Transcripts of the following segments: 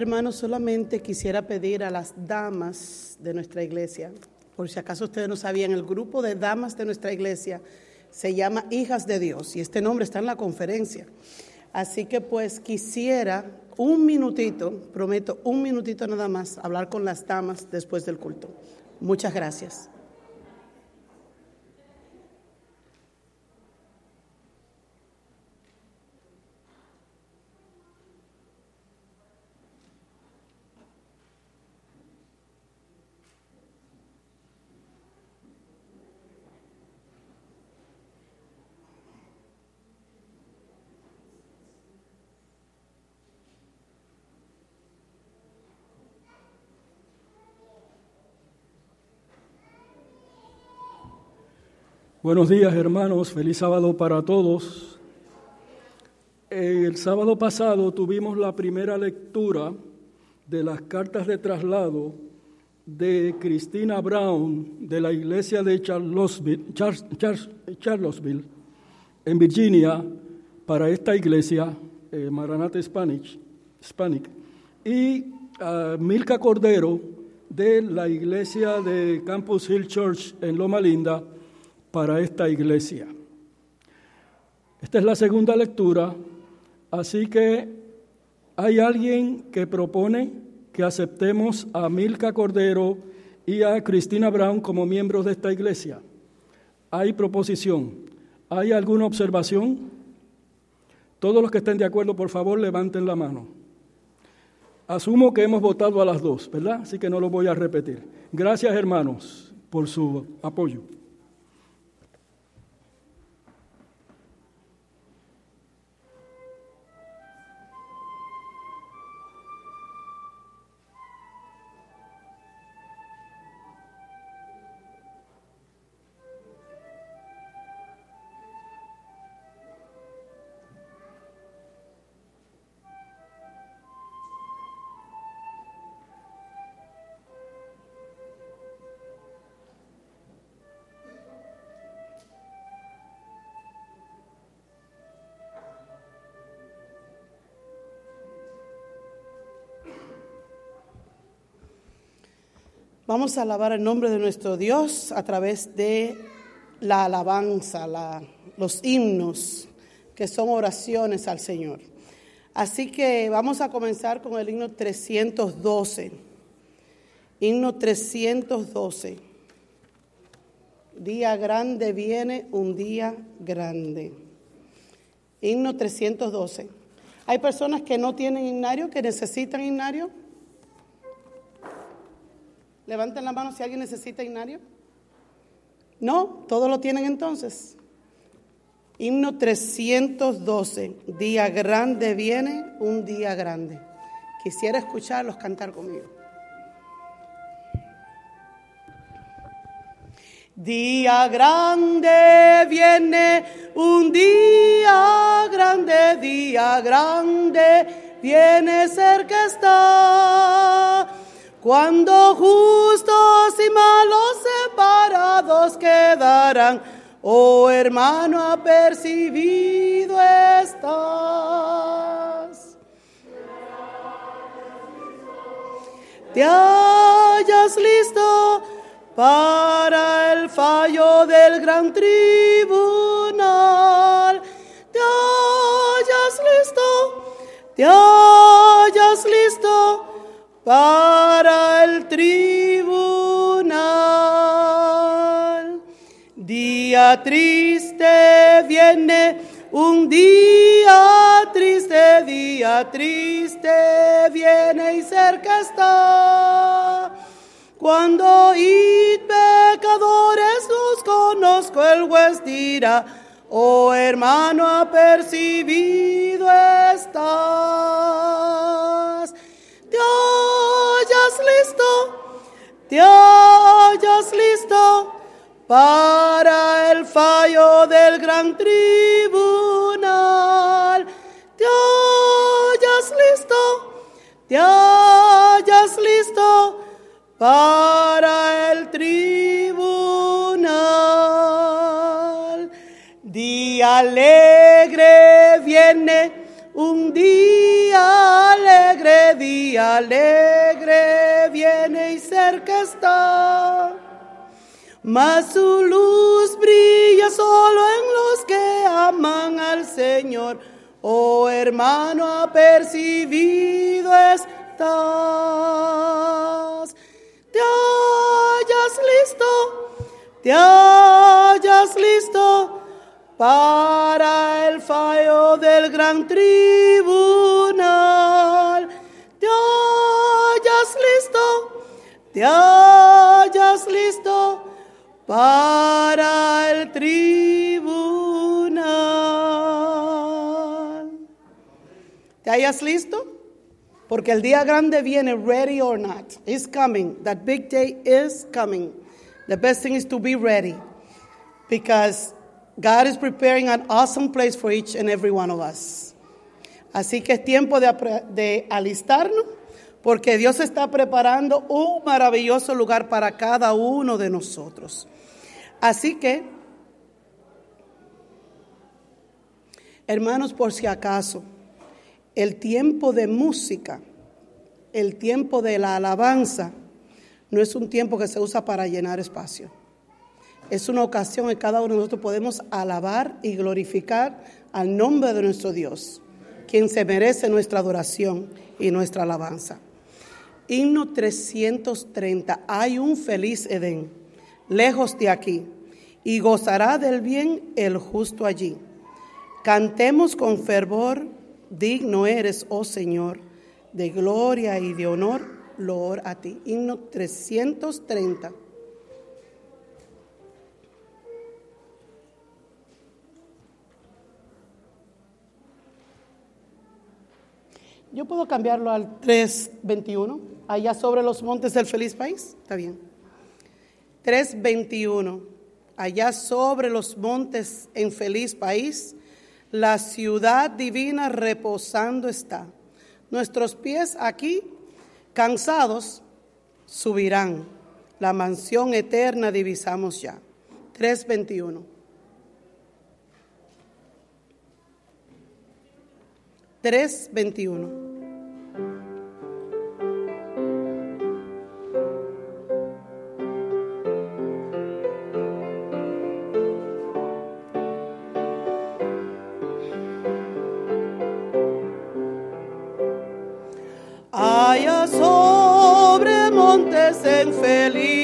hermanos, solamente quisiera pedir a las damas de nuestra iglesia, por si acaso ustedes no sabían, el grupo de damas de nuestra iglesia se llama Hijas de Dios y este nombre está en la conferencia. Así que pues quisiera un minutito, prometo un minutito nada más, hablar con las damas después del culto. Muchas gracias. Buenos días hermanos, feliz sábado para todos. El sábado pasado tuvimos la primera lectura de las cartas de traslado de Cristina Brown de la iglesia de Charlottesville, Charlottesville en Virginia, para esta iglesia, eh, Maranata Spanish, Hispanic, y uh, Milka Cordero de la iglesia de Campus Hill Church en Loma Linda, para esta iglesia. Esta es la segunda lectura, así que hay alguien que propone que aceptemos a Milka Cordero y a Cristina Brown como miembros de esta iglesia. ¿Hay proposición? ¿Hay alguna observación? Todos los que estén de acuerdo, por favor, levanten la mano. Asumo que hemos votado a las dos, ¿verdad? Así que no lo voy a repetir. Gracias, hermanos, por su apoyo. Vamos a alabar el nombre de nuestro Dios a través de la alabanza, los himnos, que son oraciones al Señor. Así que vamos a comenzar con el himno 312. Himno 312. Día grande viene un día grande. Himno 312. Hay personas que no tienen himnario, que necesitan himnario. Levanten la mano si alguien necesita himnario. No, todos lo tienen entonces. Himno 312. Día grande viene, un día grande. Quisiera escucharlos cantar conmigo. Día grande viene, un día grande, día grande viene cerca está cuando justos y malos separados quedarán, oh hermano, apercibido estás. Te hayas listo para el fallo del gran tribunal. Te hayas listo, te hayas listo para Triste viene, un día triste, día triste viene y cerca está. Cuando id pecadores los conozco, el juez dirá, oh hermano, apercibido estás te hayas listo, te hayas listo para el fallo del gran tribunal. Te hayas listo, te hayas listo para el tribunal. Día alegre viene un día alegre, día alegre viene y cerca está. Mas su luz brilla solo en los que aman al Señor. Oh hermano, apercibido estás. Te hayas listo, te hayas listo para el fallo del gran tribunal. Te hayas listo, te hayas listo para el tribunal. ¿Te hayas listo? Porque el día grande viene, ready or not. It's coming. That big day is coming. The best thing is to be ready. Because God is preparing an awesome place for each and every one of us. Así que es tiempo de, de alistarnos porque Dios está preparando un maravilloso lugar para cada uno de nosotros. Así que, hermanos, por si acaso, el tiempo de música, el tiempo de la alabanza, no es un tiempo que se usa para llenar espacio. Es una ocasión en cada uno de nosotros podemos alabar y glorificar al nombre de nuestro Dios, quien se merece nuestra adoración y nuestra alabanza. Himno 330. Hay un feliz Edén, lejos de aquí, y gozará del bien el justo allí. Cantemos con fervor, digno eres, oh Señor, de gloria y de honor, loor a ti. Himno 330. Yo puedo cambiarlo al 321, allá sobre los montes del feliz país. Está bien. 321, allá sobre los montes en feliz país, la ciudad divina reposando está. Nuestros pies aquí, cansados, subirán. La mansión eterna divisamos ya. 321. 3:21. Allá en feliz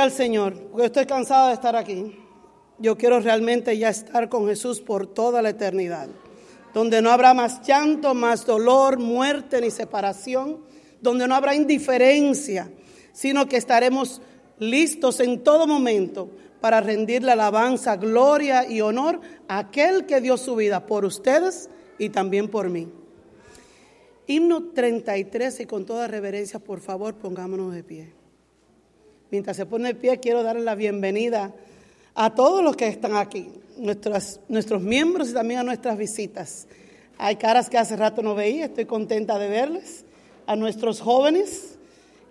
al Señor. Porque estoy cansado de estar aquí. Yo quiero realmente ya estar con Jesús por toda la eternidad. Donde no habrá más llanto, más dolor, muerte ni separación. Donde no habrá indiferencia, sino que estaremos listos en todo momento para rendirle alabanza, gloria y honor a aquel que dio su vida por ustedes y también por mí. Himno 33 y con toda reverencia, por favor, pongámonos de pie. Mientras se pone de pie, quiero darle la bienvenida a todos los que están aquí, nuestros, nuestros miembros y también a nuestras visitas. Hay caras que hace rato no veía, estoy contenta de verles. A nuestros jóvenes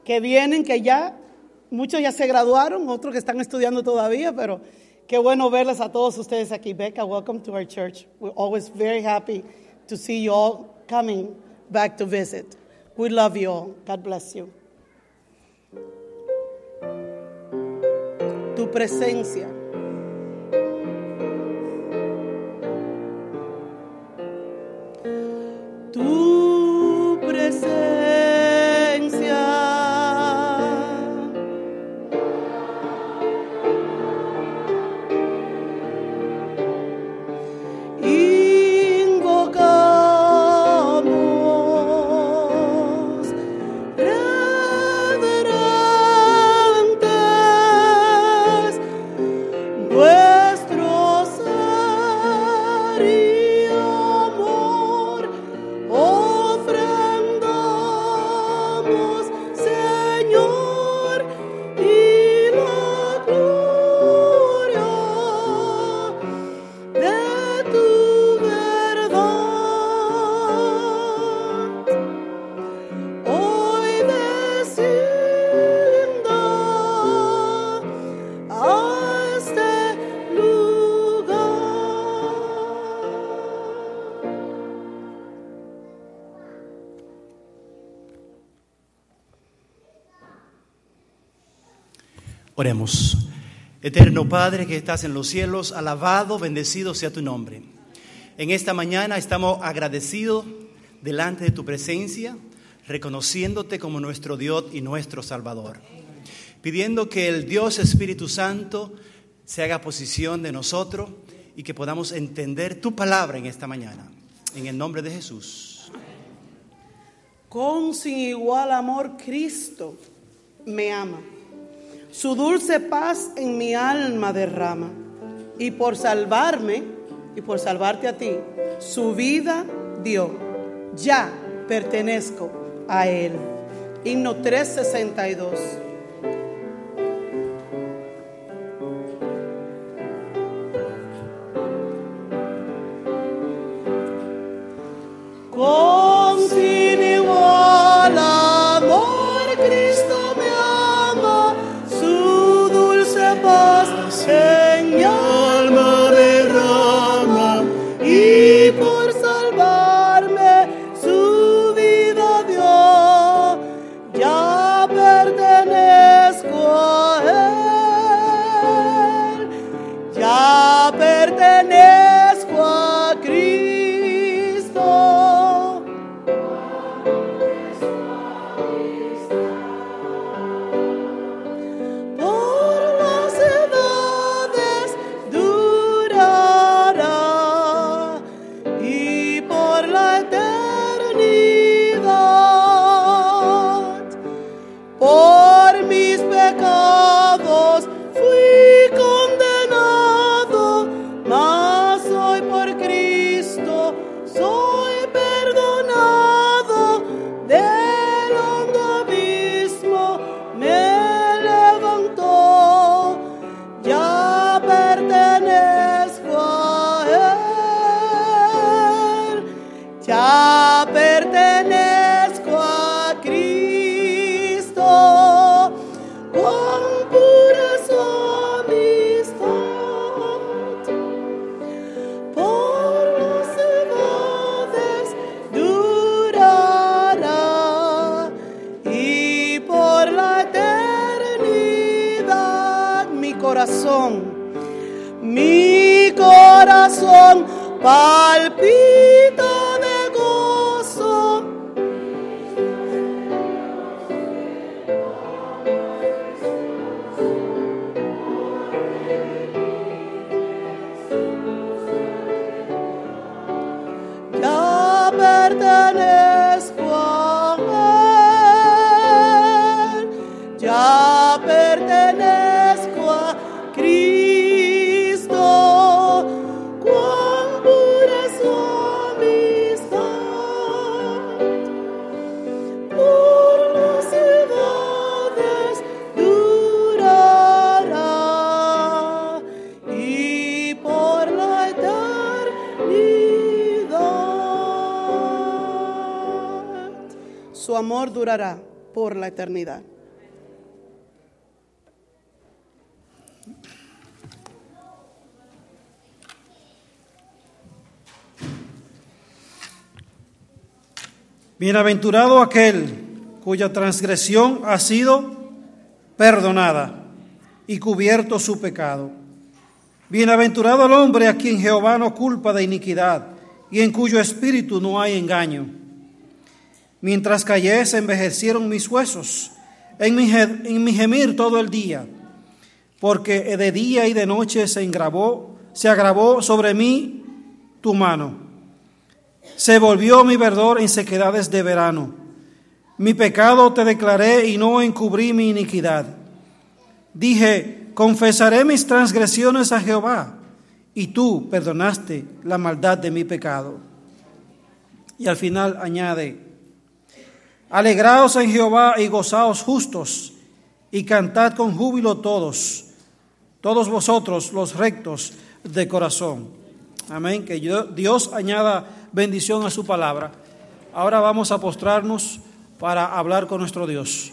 que vienen, que ya, muchos ya se graduaron, otros que están estudiando todavía, pero qué bueno verles a todos ustedes aquí. Becca, welcome to our church. We're always very happy to see you all coming back to visit. We love you all. God bless you. Tu presencia. Tu presencia. Oremos. Eterno Padre que estás en los cielos, alabado, bendecido sea tu nombre. En esta mañana estamos agradecidos delante de tu presencia, reconociéndote como nuestro Dios y nuestro Salvador. Pidiendo que el Dios Espíritu Santo se haga posición de nosotros y que podamos entender tu palabra en esta mañana. En el nombre de Jesús. Con sin igual amor Cristo me ama. Su dulce paz en mi alma derrama. Y por salvarme, y por salvarte a ti, su vida dio. Ya pertenezco a Él. Himno 362. Corazón, mi corazón palpita por la eternidad. Bienaventurado aquel cuya transgresión ha sido perdonada y cubierto su pecado. Bienaventurado el hombre a quien Jehová no culpa de iniquidad y en cuyo espíritu no hay engaño. Mientras callé se envejecieron mis huesos en mi, gemir todo el día, porque de día y de noche se se agravó sobre mí tu mano. Se volvió mi verdor en sequedades de verano. Mi pecado te declaré y no encubrí mi iniquidad. Dije, confesaré mis transgresiones a Jehová, y tú perdonaste la maldad de mi pecado. Y al final añade, alegraos en Jehová y gozaos justos, y cantad con júbilo todos, todos vosotros los rectos de corazón. Amén. Que Dios añada bendición a su palabra. Ahora vamos a postrarnos para hablar con nuestro Dios.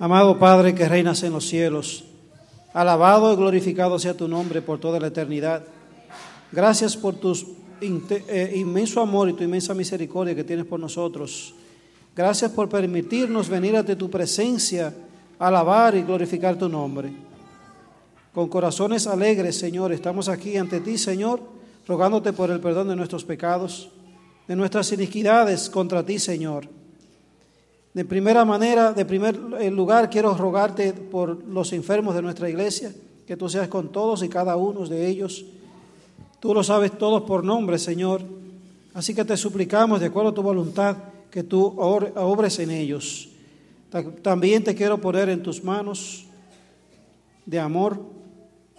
Amado Padre que reinas en los cielos, alabado y glorificado sea tu nombre por toda la eternidad. Gracias por tu inmenso amor y tu inmensa misericordia que tienes por nosotros. Gracias por permitirnos venir ante tu presencia, alabar y glorificar tu nombre. Con corazones alegres, Señor, estamos aquí ante ti, Señor, rogándote por el perdón de nuestros pecados, de nuestras iniquidades contra ti, Señor. De primera manera, de primer lugar, quiero rogarte por los enfermos de nuestra iglesia, que tú seas con todos y cada uno de ellos. Tú lo sabes todos por nombre, Señor. Así que te suplicamos, de acuerdo a tu voluntad, que tú obres en ellos. También te quiero poner en tus manos de amor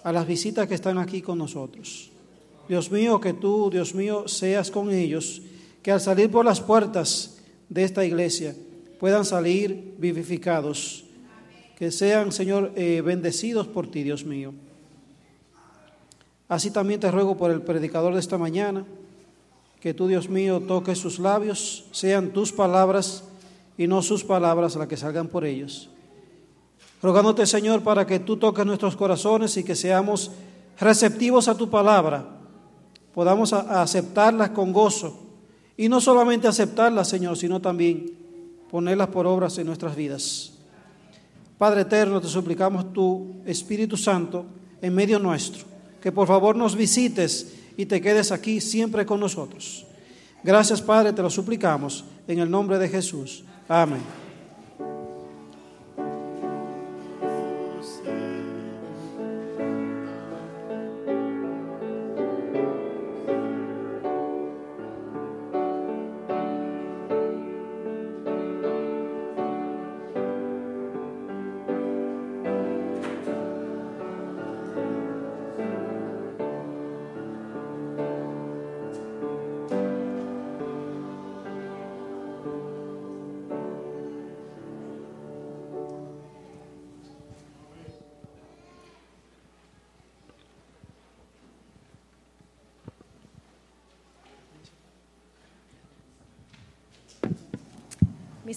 a las visitas que están aquí con nosotros. Dios mío, que tú, Dios mío, seas con ellos, que al salir por las puertas de esta iglesia puedan salir vivificados, que sean, Señor, eh, bendecidos por ti, Dios mío. Así también te ruego por el predicador de esta mañana, que tú, Dios mío, toques sus labios, sean tus palabras y no sus palabras las que salgan por ellos. Rogándote, Señor, para que tú toques nuestros corazones y que seamos receptivos a tu palabra, podamos aceptarlas con gozo y no solamente aceptarlas, Señor, sino también ponerlas por obras en nuestras vidas. Padre eterno, te suplicamos tu Espíritu Santo en medio nuestro que por favor nos visites y te quedes aquí siempre con nosotros. Gracias Padre, te lo suplicamos en el nombre de Jesús. Amén.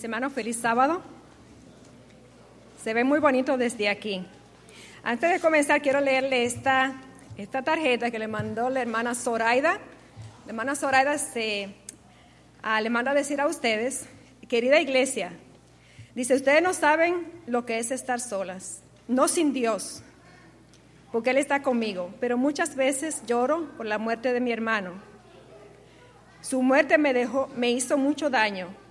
Mis hermanos, feliz sábado. Se ve muy bonito desde aquí. Antes de comenzar, quiero leerle esta, esta tarjeta que le mandó la hermana Zoraida. La hermana Zoraida se, ah, le manda decir a ustedes, querida iglesia, dice, ustedes no saben lo que es estar solas, no sin Dios, porque Él está conmigo, pero muchas veces lloro por la muerte de mi hermano. Su muerte me, dejó, me hizo mucho daño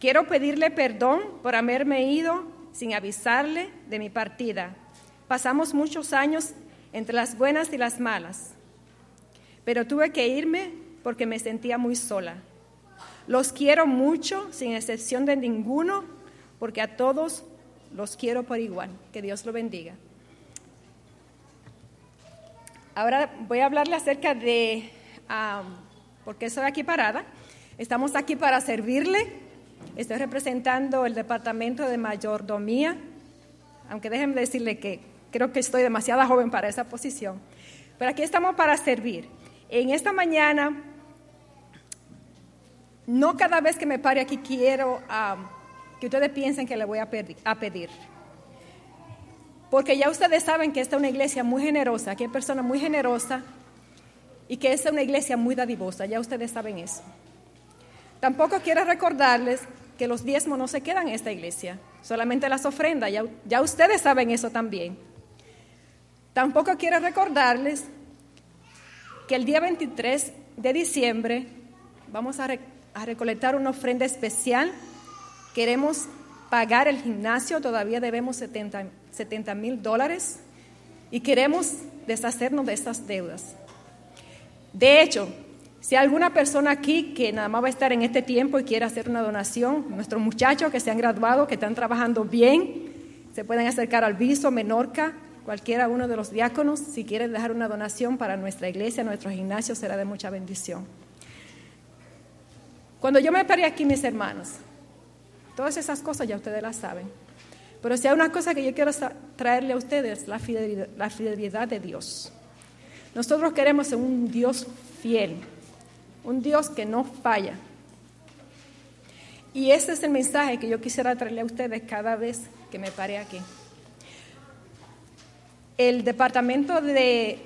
Quiero pedirle perdón por haberme ido sin avisarle de mi partida. Pasamos muchos años entre las buenas y las malas, pero tuve que irme porque me sentía muy sola. Los quiero mucho, sin excepción de ninguno, porque a todos los quiero por igual. Que Dios lo bendiga. Ahora voy a hablarle acerca de ah, por qué estoy aquí parada. Estamos aquí para servirle Estoy representando el departamento de mayordomía, aunque déjenme decirle que creo que estoy demasiado joven para esa posición. Pero aquí estamos para servir. En esta mañana, no cada vez que me pare aquí quiero que ustedes piensen que le voy a pedir. Porque ya ustedes saben que esta es una iglesia muy generosa, que hay personas muy generosas y que esta es una iglesia muy dadivosa. Ya ustedes saben eso. Tampoco quiero recordarles que los diezmos no se quedan en esta iglesia, solamente las ofrendas, ya, ustedes saben eso también. Tampoco quiero recordarles que el día 23 de diciembre vamos a, recolectar una ofrenda especial. Queremos pagar el gimnasio, todavía debemos 70 mil dólares y queremos deshacernos de estas deudas. De hecho, si hay alguna persona aquí que nada más va a estar en este tiempo y quiere hacer una donación, nuestros muchachos que se han graduado, que están trabajando bien, se pueden acercar al Viso, Menorca, cualquiera uno de los diáconos. Si quieren dejar una donación para nuestra iglesia, nuestro gimnasio, será de mucha bendición. Cuando yo me paré aquí, mis hermanos, todas esas cosas ya ustedes las saben. Pero si hay una cosa que yo quiero traerle a ustedes, la fidelidad, la fidelidad de Dios. Nosotros queremos un Dios fiel, un Dios que no falla. Y ese es el mensaje que yo quisiera traerle a ustedes cada vez que me pare aquí. El departamento de,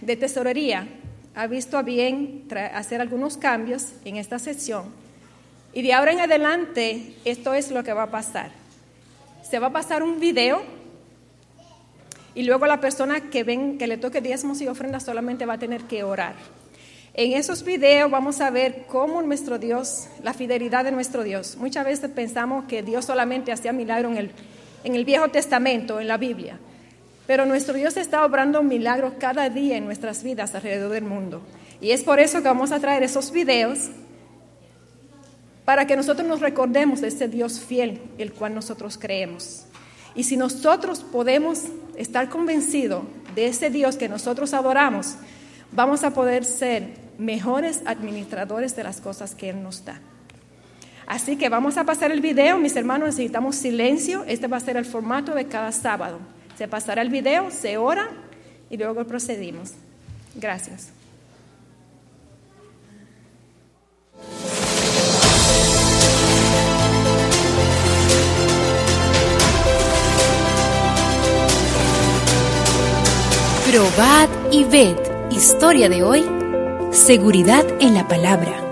de tesorería ha visto a bien hacer algunos cambios en esta sesión. Y de ahora en adelante, esto es lo que va a pasar. Se va a pasar un video y luego la persona que ven que le toque diezmos y ofrendas solamente va a tener que orar. En esos videos vamos a ver cómo nuestro Dios, la fidelidad de nuestro Dios. Muchas veces pensamos que Dios solamente hacía milagros en el, en el Viejo Testamento, en la Biblia. Pero nuestro Dios está obrando milagros cada día en nuestras vidas alrededor del mundo. Y es por eso que vamos a traer esos videos para que nosotros nos recordemos de ese Dios fiel, el cual nosotros creemos. Y si nosotros podemos estar convencidos de ese Dios que nosotros adoramos, vamos a poder ser mejores administradores de las cosas que Él nos da. Así que vamos a pasar el video, mis hermanos, necesitamos silencio. Este va a ser el formato de cada sábado. Se pasará el video, se ora y luego procedimos. Gracias. Probad y ved. Historia de hoy. Seguridad en la palabra.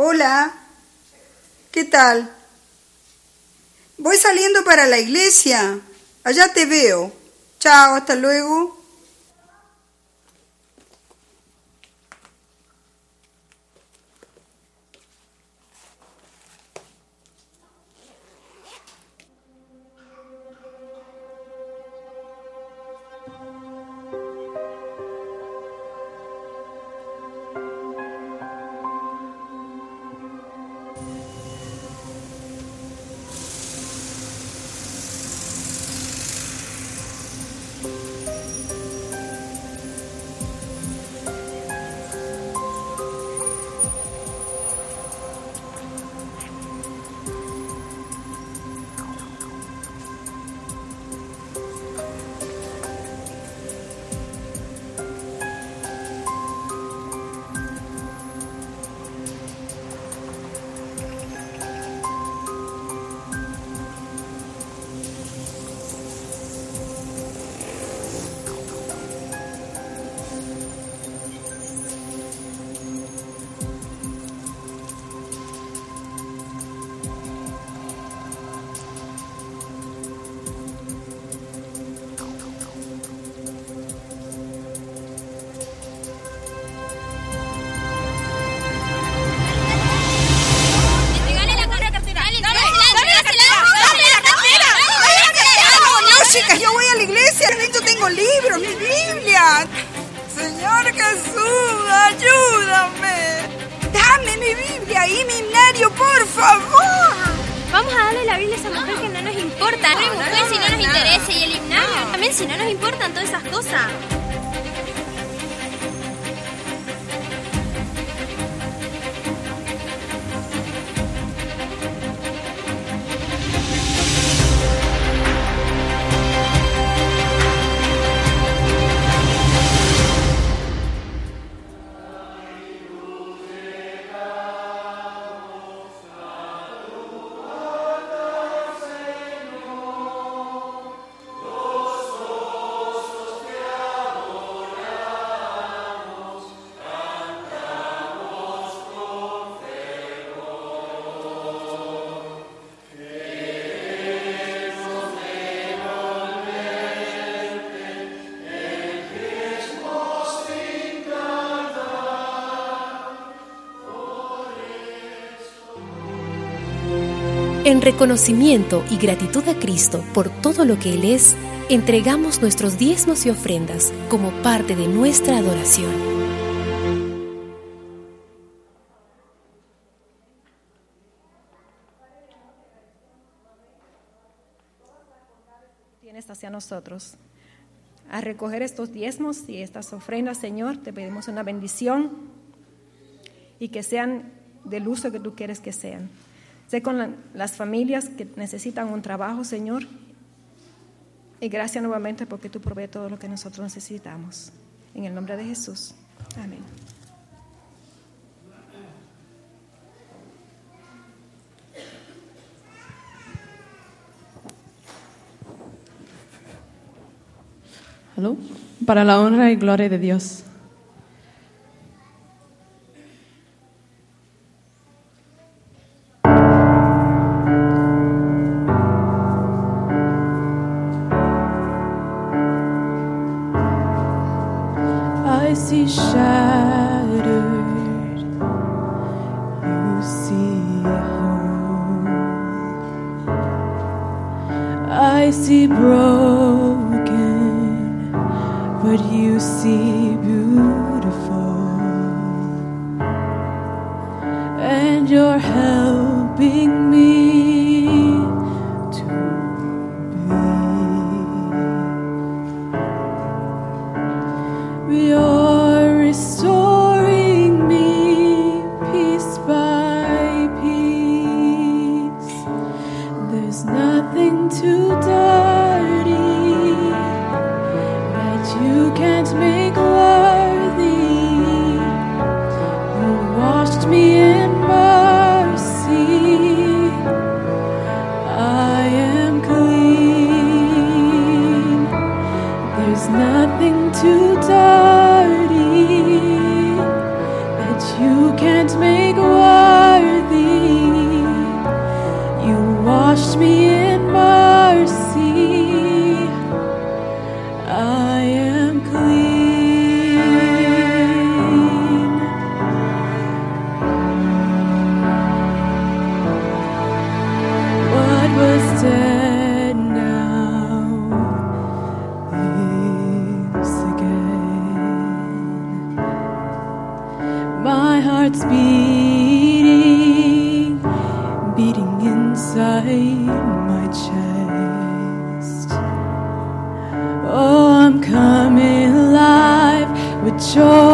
Hola, ¿qué Voy saliendo para la iglesia. Allá te veo. Chao, hasta luego. En reconocimiento y gratitud a Cristo por todo lo que Él es, entregamos nuestros diezmos y ofrendas como parte de nuestra adoración. tienes hacia nosotros. A recoger estos diezmos y estas ofrendas, Señor, te pedimos una bendición y que sean del uso que tú quieres que sean. Sé con la- las familias que necesitan un trabajo, Señor. Y gracias nuevamente porque tú provees todo lo que nosotros necesitamos. En el nombre de Jesús. Amén. ¿Aló? Para la honra y gloria de Dios. beating, beating inside my chest. Oh, I'm coming alive with joy.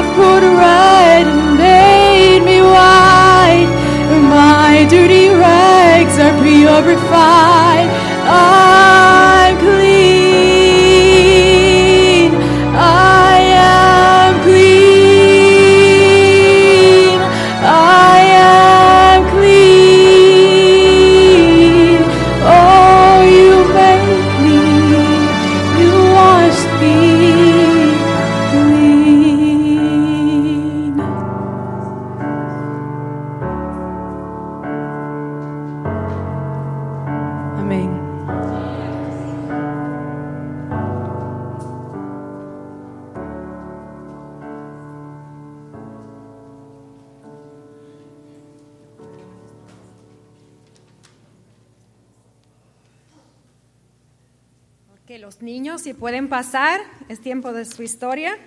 have put right and made me white. My dirty rags are purified. Oh, es tiempo de su historia.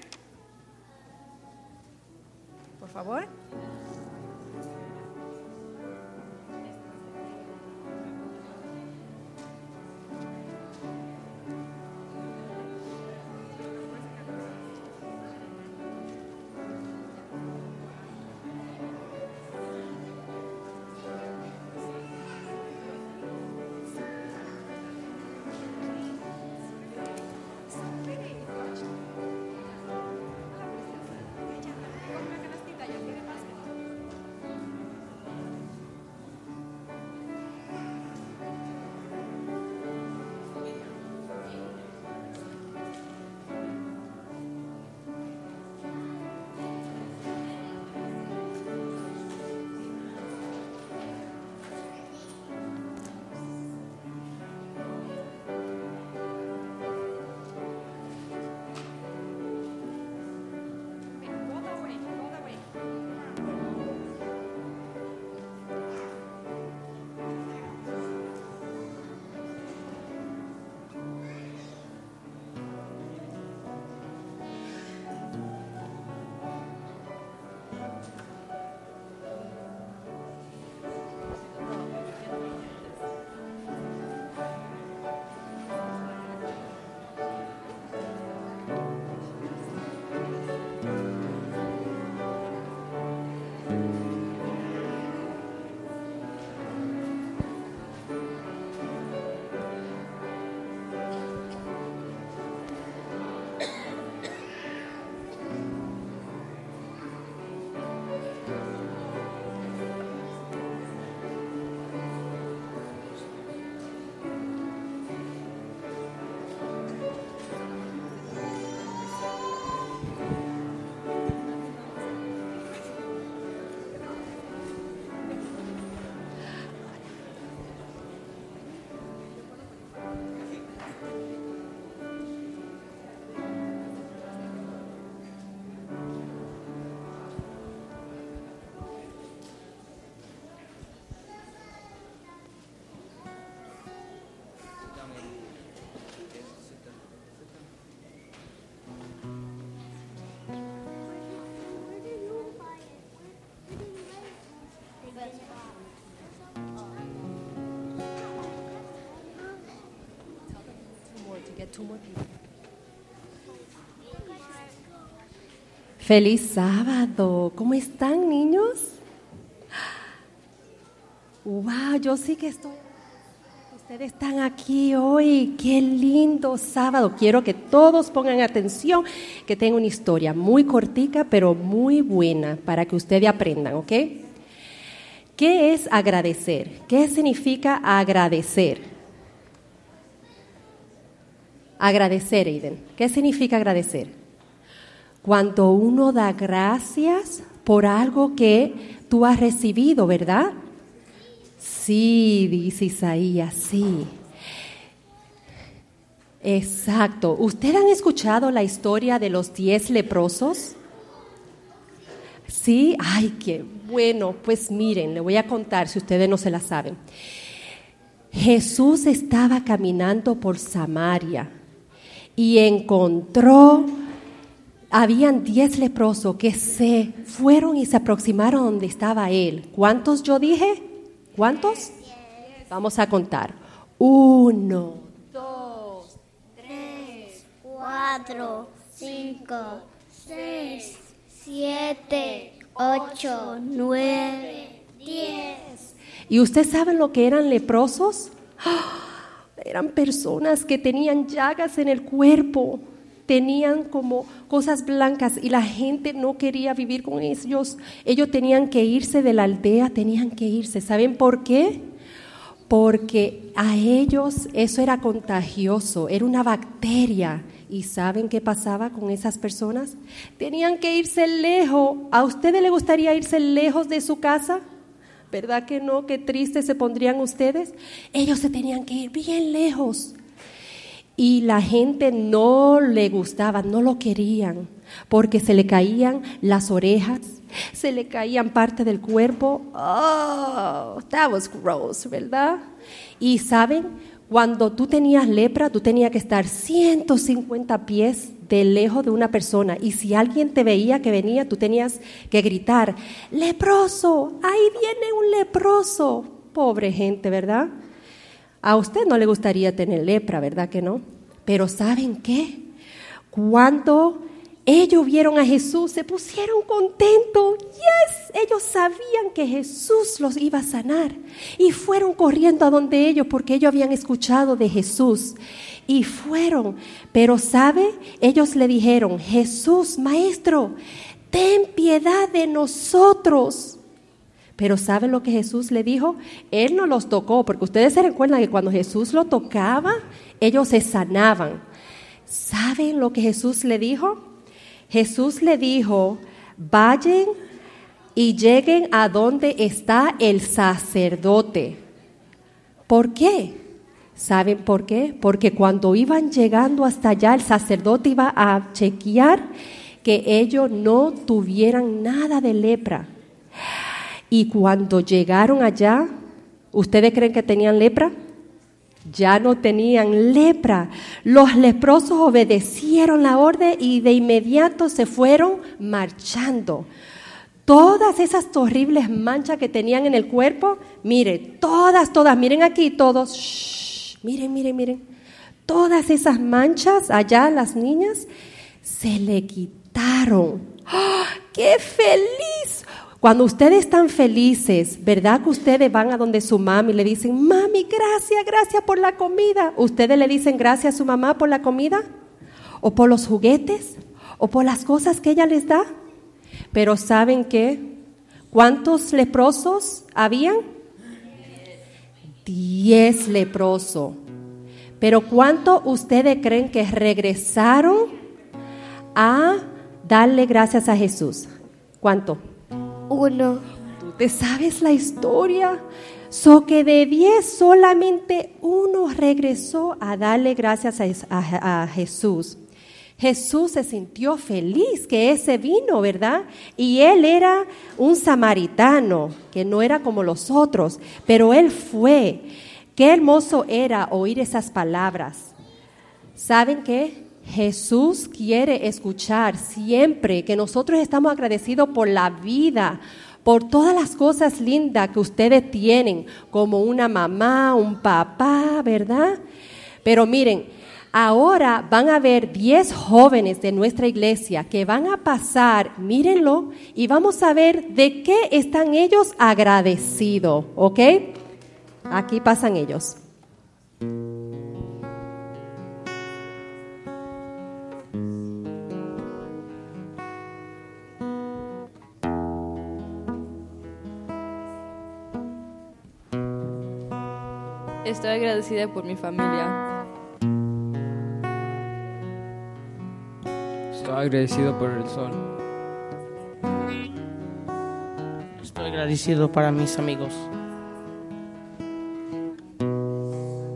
Feliz sábado. ¿Cómo están, niños? Wow, yo sí que estoy. Ustedes están aquí hoy. Qué lindo sábado. Quiero que todos pongan atención, que tengo una historia muy cortica, pero muy buena para que ustedes aprendan, ¿ok? ¿Qué es agradecer? ¿Qué significa agradecer? Agradecer, Aiden. ¿Qué significa agradecer? Cuando uno da gracias por algo que tú has recibido, ¿verdad? Sí, dice Isaías, sí. Exacto. ¿Ustedes han escuchado la historia de los diez leprosos? Sí, ay, qué bueno. Pues miren, le voy a contar si ustedes no se la saben. Jesús estaba caminando por Samaria y encontró habían diez leprosos que se fueron y se aproximaron donde estaba él. ¿Cuántos yo dije? ¿Cuántos? Vamos a contar. Uno, dos, tres, cuatro, cinco, seis, siete, ocho, nueve, diez. ¿Y usted sabe lo que eran leprosos? ¡Ah! Eran personas que tenían llagas en el cuerpo, tenían como cosas blancas y la gente no quería vivir con ellos. Ellos tenían que irse de la aldea, tenían que irse. ¿Saben por qué? Porque a ellos eso era contagioso, era una bacteria. ¿Y saben qué pasaba con esas personas? Tenían que irse lejos. ¿A ustedes les gustaría irse lejos de su casa? ¿Verdad que no? Qué triste se pondrían ustedes. Ellos se tenían que ir bien lejos y la gente no le gustaba, no lo querían, porque se le caían las orejas, se le caían parte del cuerpo. Oh, that was gross, ¿verdad? Y saben, cuando tú tenías lepra, tú tenías que estar 150 pies de lejos de una persona. Y si alguien te veía que venía, tú tenías que gritar, leproso, ahí viene un leproso. Pobre gente, ¿verdad? A usted no le gustaría tener lepra, ¿verdad que no? Pero ¿saben qué? Cuando ellos vieron a Jesús, se pusieron contentos. Yes, ellos sabían que Jesús los iba a sanar. Y fueron corriendo a donde ellos porque ellos habían escuchado de Jesús. Y fueron. Pero ¿sabe? Ellos le dijeron, Jesús, maestro, ten piedad de nosotros. Pero ¿saben lo que Jesús le dijo? Él no los tocó, porque ustedes se recuerdan que cuando Jesús lo tocaba, ellos se sanaban. ¿Saben lo que Jesús le dijo? Jesús le dijo, vayan y lleguen a donde está el sacerdote. ¿Por qué? ¿Saben por qué? Porque cuando iban llegando hasta allá, el sacerdote iba a chequear que ellos no tuvieran nada de lepra. Y cuando llegaron allá, ¿ustedes creen que tenían lepra? Ya no tenían lepra. Los leprosos obedecieron la orden y de inmediato se fueron marchando. Todas esas horribles manchas que tenían en el cuerpo, mire, todas, todas, miren aquí todos, miren, miren, miren, todas esas manchas allá, las niñas, se le quitaron. ¡Ah! ¡Qué feliz! Cuando ustedes están felices, ¿verdad que ustedes van a donde su mami y le dicen, mami, gracias, gracias por la comida? ¿Ustedes le dicen gracias a su mamá por la comida? ¿O por los juguetes? ¿O por las cosas que ella les da? Pero ¿saben qué? ¿Cuántos leprosos habían? Diez leprosos. Pero ¿cuántos ustedes creen que regresaron a darle gracias a Jesús? ¿Cuánto? Uno. ¿Tú te sabes la historia? So que de diez solamente uno regresó a darle gracias a, a, a, Jesús. Jesús se sintió feliz que ese vino, ¿verdad? Y él era un samaritano, que no era como los otros, pero él fue. Qué hermoso era oír esas palabras. ¿Saben qué? Jesús quiere escuchar siempre que nosotros estamos agradecidos por la vida, por todas las cosas lindas que ustedes tienen, como una mamá, un papá, ¿verdad? Pero miren, Ahora van a haber 10 jóvenes de nuestra iglesia que van a pasar, mírenlo, y vamos a ver de qué están ellos agradecidos, ¿ok? Aquí pasan ellos. Estoy agradecida por mi familia. Estoy agradecido por el sol. Estoy agradecido para mis amigos.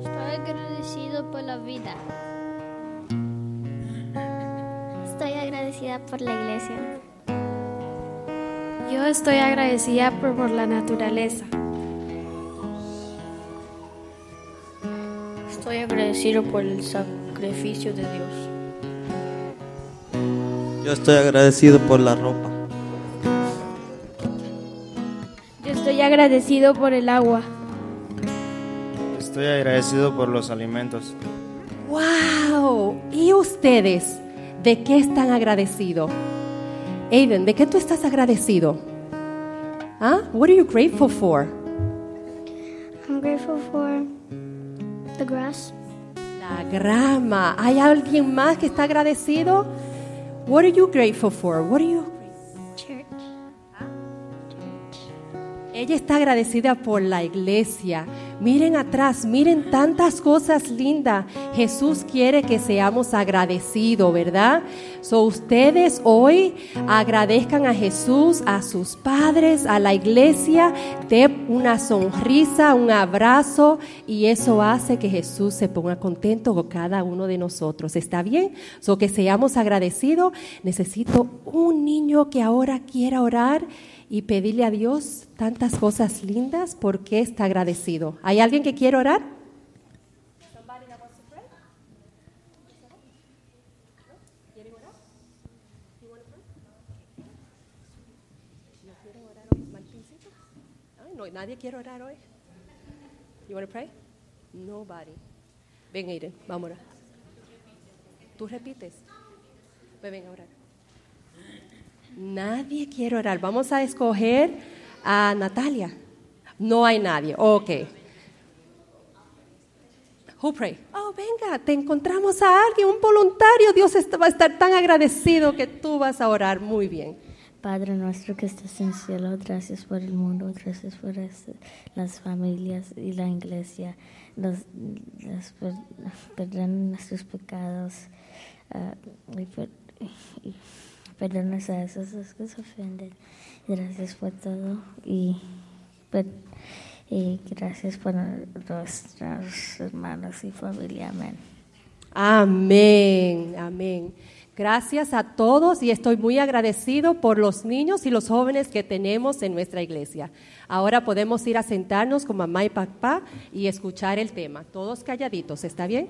Estoy agradecido por la vida. Estoy agradecida por la iglesia. Yo estoy agradecida por, por la naturaleza. Estoy agradecido por el sacrificio de Dios. Yo estoy agradecido por la ropa. Yo estoy agradecido por el agua. Estoy agradecido por los alimentos. ¡Wow! ¿Y ustedes de qué están agradecidos? Aiden, ¿de qué tú estás agradecido? ¿Ah? What are you grateful for? I'm grateful for the grass. La grama. ¿Hay alguien más que está agradecido? What are you grateful for? What are you Ella está agradecida por la iglesia. Miren atrás, miren tantas cosas lindas. Jesús quiere que seamos agradecidos, ¿verdad? So ustedes hoy agradezcan a Jesús, a sus padres, a la iglesia, de una sonrisa, un abrazo y eso hace que Jesús se ponga contento con cada uno de nosotros. ¿Está bien? So que seamos agradecidos. Necesito un niño que ahora quiera orar y pedirle a Dios tantas cosas lindas porque está agradecido. ¿Hay alguien que quiere orar? No, nadie quiere orar hoy. You want to pray? Nobody. Ven, Aiden, vamos a orar. Tú repites. Pues ven a orar. Nadie quiere orar. Vamos a escoger a Natalia. No hay nadie. Ok. Who pray? Oh, venga, te encontramos a alguien, un voluntario. Dios va a estar tan agradecido que tú vas a orar muy bien. Padre nuestro que estás en el cielo, gracias por el mundo, gracias por las familias y la iglesia. Nos, nos per- perdona nuestros pecados ah, perdona a esos que se ofenden. Gracias por todo y, per- y gracias por nuestros hermanos y familia. Amén. Amén, amén. Gracias a todos y estoy muy agradecido por los niños y los jóvenes que tenemos en nuestra iglesia. Ahora podemos ir a sentarnos con mamá y papá y escuchar el tema. Todos calladitos, ¿está bien?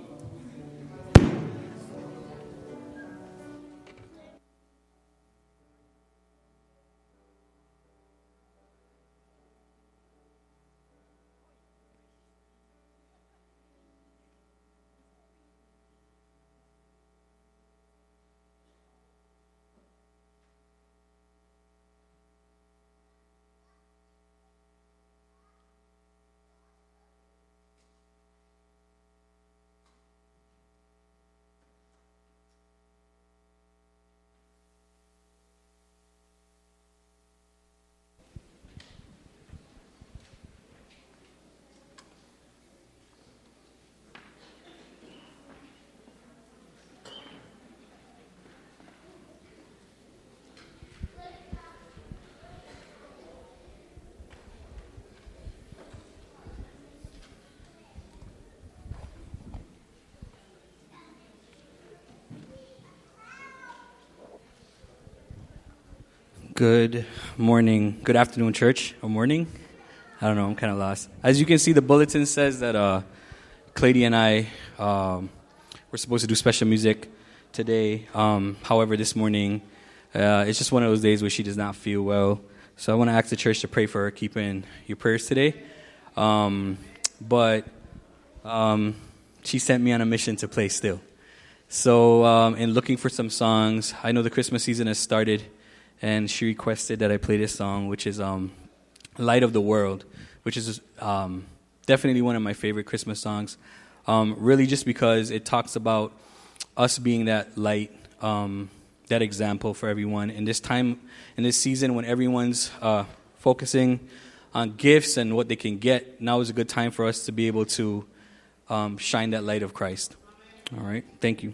Good morning, good afternoon, church, or morning. I don't know, I'm kind of lost. As you can see, the bulletin says that uh, Clady and I um, were supposed to do special music today. Um, however, this morning, uh, it's just one of those days where she does not feel well. So I want to ask the church to pray for her, keep in your prayers today. Um, but um, she sent me on a mission to play still. So, um, in looking for some songs, I know the Christmas season has started, and she requested that I play this song, which is um, Light of the World, which is um, definitely one of my favorite Christmas songs. Um, really, just because it talks about us being that light, um, that example for everyone. In this time, in this season, when everyone's uh, focusing on gifts and what they can get, now is a good time for us to be able to um, shine that light of Christ. All right. Thank you.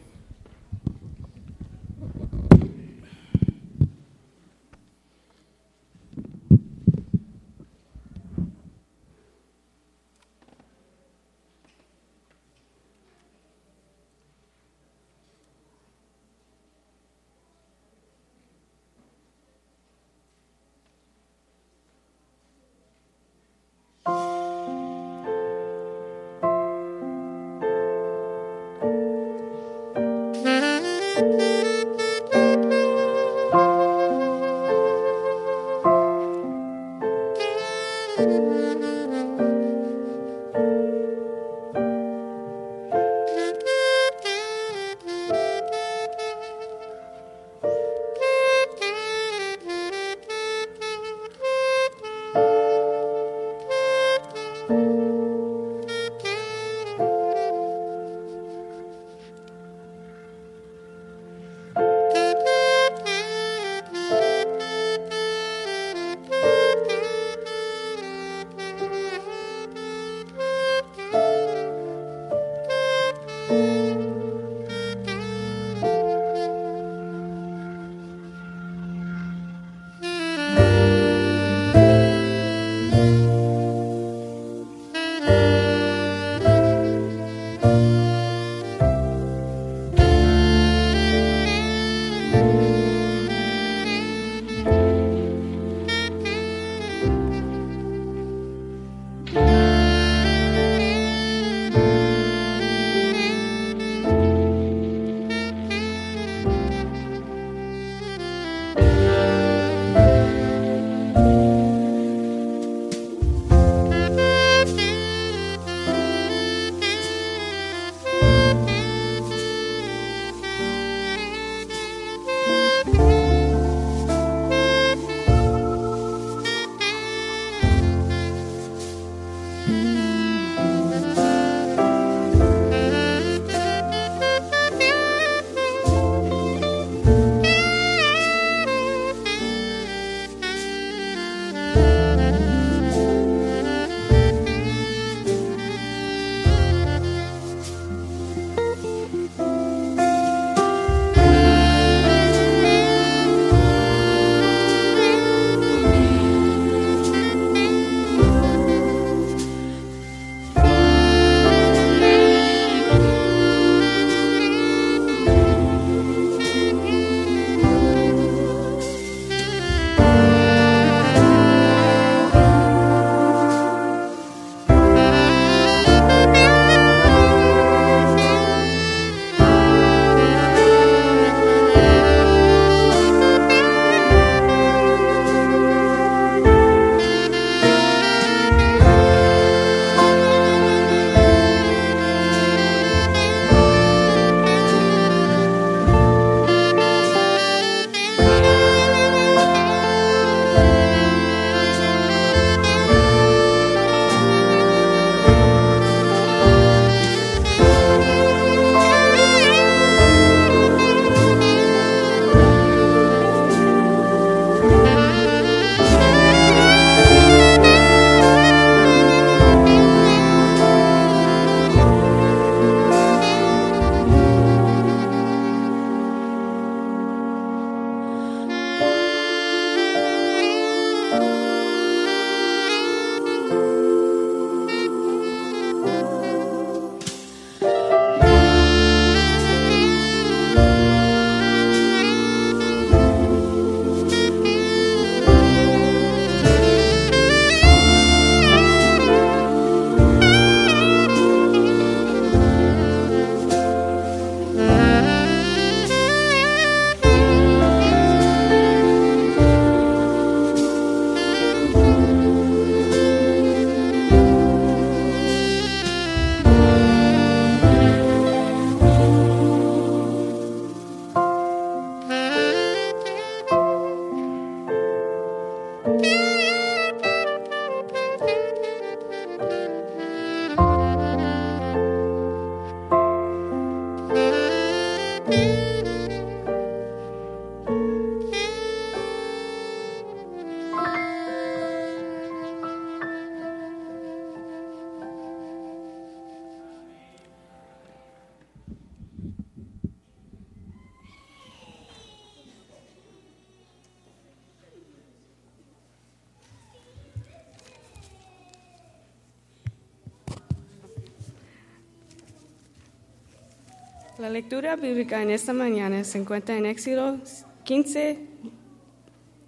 Lectura bíblica en esta mañana se encuentra en Éxodo 15,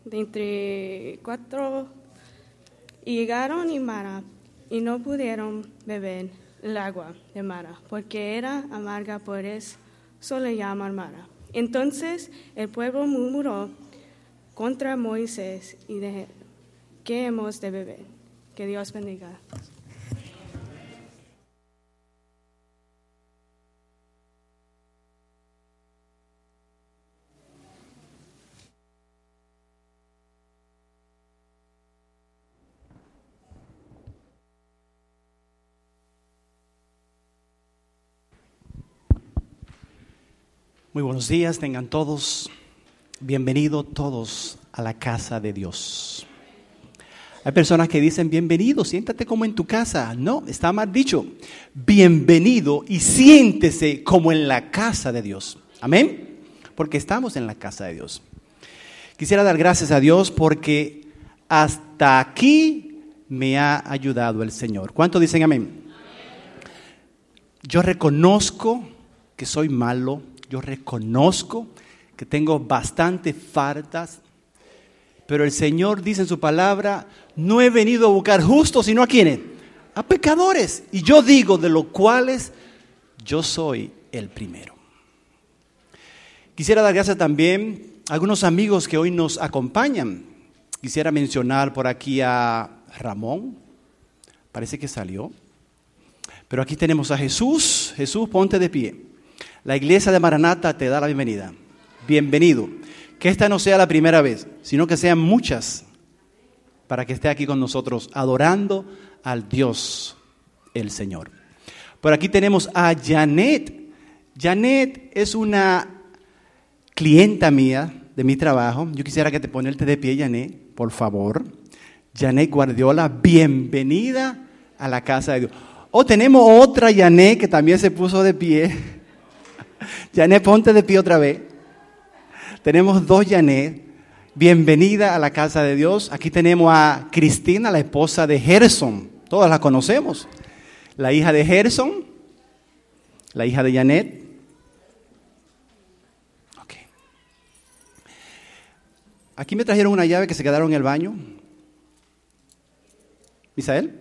de entre 4. Y llegaron a Mara y no pudieron beber el agua de Mara, porque era amarga, por eso le llaman Mara. Entonces el pueblo murmuró contra Moisés y de qué hemos de beber. Que Dios bendiga. Muy buenos días, tengan todos. Bienvenidos todos a la casa de Dios. Hay personas que dicen, bienvenido, siéntate como en tu casa. No, está mal dicho. Bienvenido y siéntese como en la casa de Dios. Amén. Porque estamos en la casa de Dios. Quisiera dar gracias a Dios porque hasta aquí me ha ayudado el Señor. ¿Cuánto dicen amén? Yo reconozco que soy malo, yo reconozco que tengo bastante faltas, pero el Señor dice en su palabra, no he venido a buscar justos, sino a quienes, a pecadores. Y yo digo, de los cuales yo soy el primero. Quisiera dar gracias también a algunos amigos que hoy nos acompañan. Quisiera mencionar por aquí a Ramón, parece que salió. Pero aquí tenemos a Jesús. Jesús, ponte de pie. La iglesia de Maranata te da la bienvenida. Bienvenido. Que esta no sea la primera vez, sino que sean muchas para que esté aquí con nosotros adorando al Dios, el Señor. Por aquí tenemos a Janet. Janet es una clienta mía de mi trabajo. Yo quisiera que te ponerte de pie, Janet, por favor. Janet Guardiola, bienvenida a la casa de Dios. O tenemos otra Janet que también se puso de pie. Janet, ponte de pie otra vez. Tenemos dos Janet. Bienvenida a la casa de Dios. Aquí tenemos a Cristina, la esposa de Gerson. Todas la conocemos. La hija de Gerson, la hija de Janet. Ok. Aquí me trajeron una llave que se quedaron en el baño. Misael.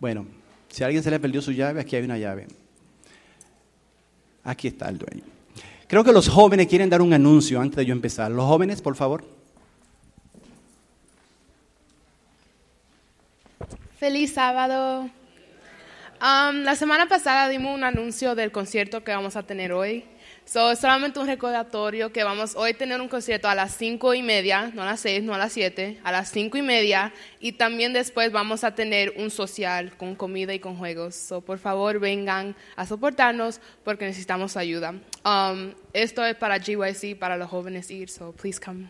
Bueno, si a alguien se le perdió su llave, aquí hay una llave. Aquí está el dueño. Creo que los jóvenes quieren dar un anuncio antes de yo empezar. Los jóvenes, por favor. Feliz sábado. Um, la semana pasada dimos un anuncio del concierto que vamos a tener hoy. So, es solamente un recordatorio que vamos hoy a tener un concierto a las cinco y media, no a las seis, no a las siete, a las cinco y media. Y también después vamos a tener un social con comida y con juegos. So, por favor, vengan a soportarnos porque necesitamos ayuda. Um, esto es para GYC, para los jóvenes ir, so please come.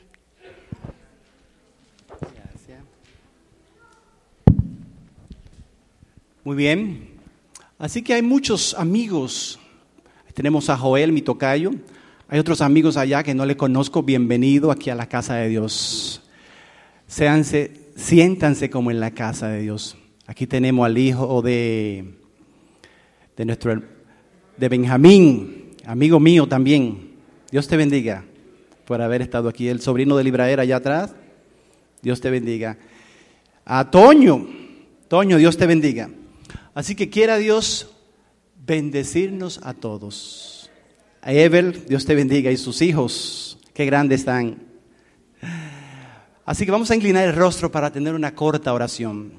Muy bien. Así que hay muchos amigos. Tenemos a Joel, mi tocayo. Hay otros amigos allá que no le conozco. Bienvenido aquí a la casa de Dios. Séanse, siéntanse como en la casa de Dios. Aquí tenemos al hijo de, de nuestro de Benjamín, amigo mío también. Dios te bendiga por haber estado aquí. El sobrino de Libraera allá atrás. Dios te bendiga. A Toño, Toño, Dios te bendiga. Así que quiera Dios bendecirnos a todos. A Evel, Dios te bendiga, y sus hijos, qué grandes están. Así que vamos a inclinar el rostro para tener una corta oración.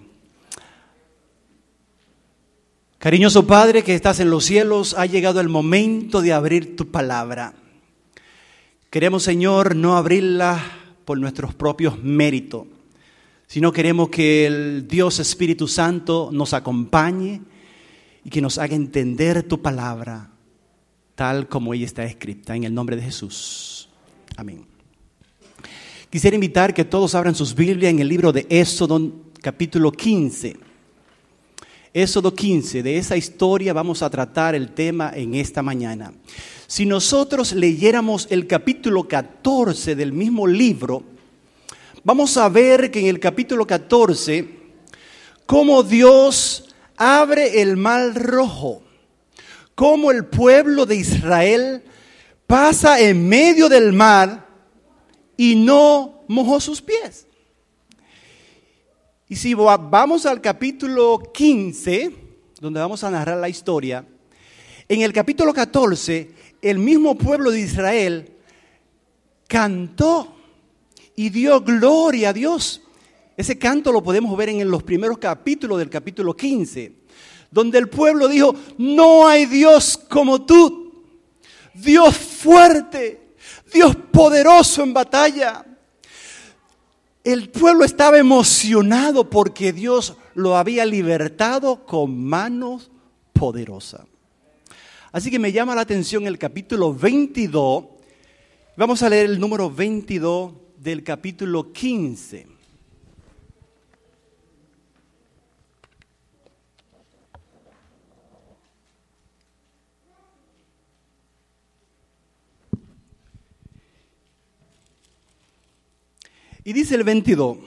Cariñoso Padre que estás en los cielos, ha llegado el momento de abrir tu palabra. Queremos, Señor, no abrirla por nuestros propios méritos, sino queremos que el Dios Espíritu Santo nos acompañe y que nos haga entender tu palabra tal como ella está escrita, en el nombre de Jesús. Amén. Quisiera invitar que todos abran sus Biblias en el libro de Éxodo capítulo 15. Éxodo 15, de esa historia vamos a tratar el tema en esta mañana. Si nosotros leyéramos el capítulo 14 del mismo libro, vamos a ver que en el capítulo 14, cómo Dios abre el mar rojo, cómo el pueblo de Israel pasa en medio del mar y no mojó sus pies. Y si vamos al capítulo 15, donde vamos a narrar la historia, en el capítulo 14, el mismo pueblo de Israel cantó y dio gloria a Dios. Ese canto lo podemos ver en los primeros capítulos del capítulo 15, donde el pueblo dijo, no hay Dios como tú, Dios fuerte, Dios poderoso en batalla. El pueblo estaba emocionado porque Dios lo había libertado con manos poderosas. Así que me llama la atención el capítulo 22. Vamos a leer el número 22 del capítulo 15. Y dice el 22,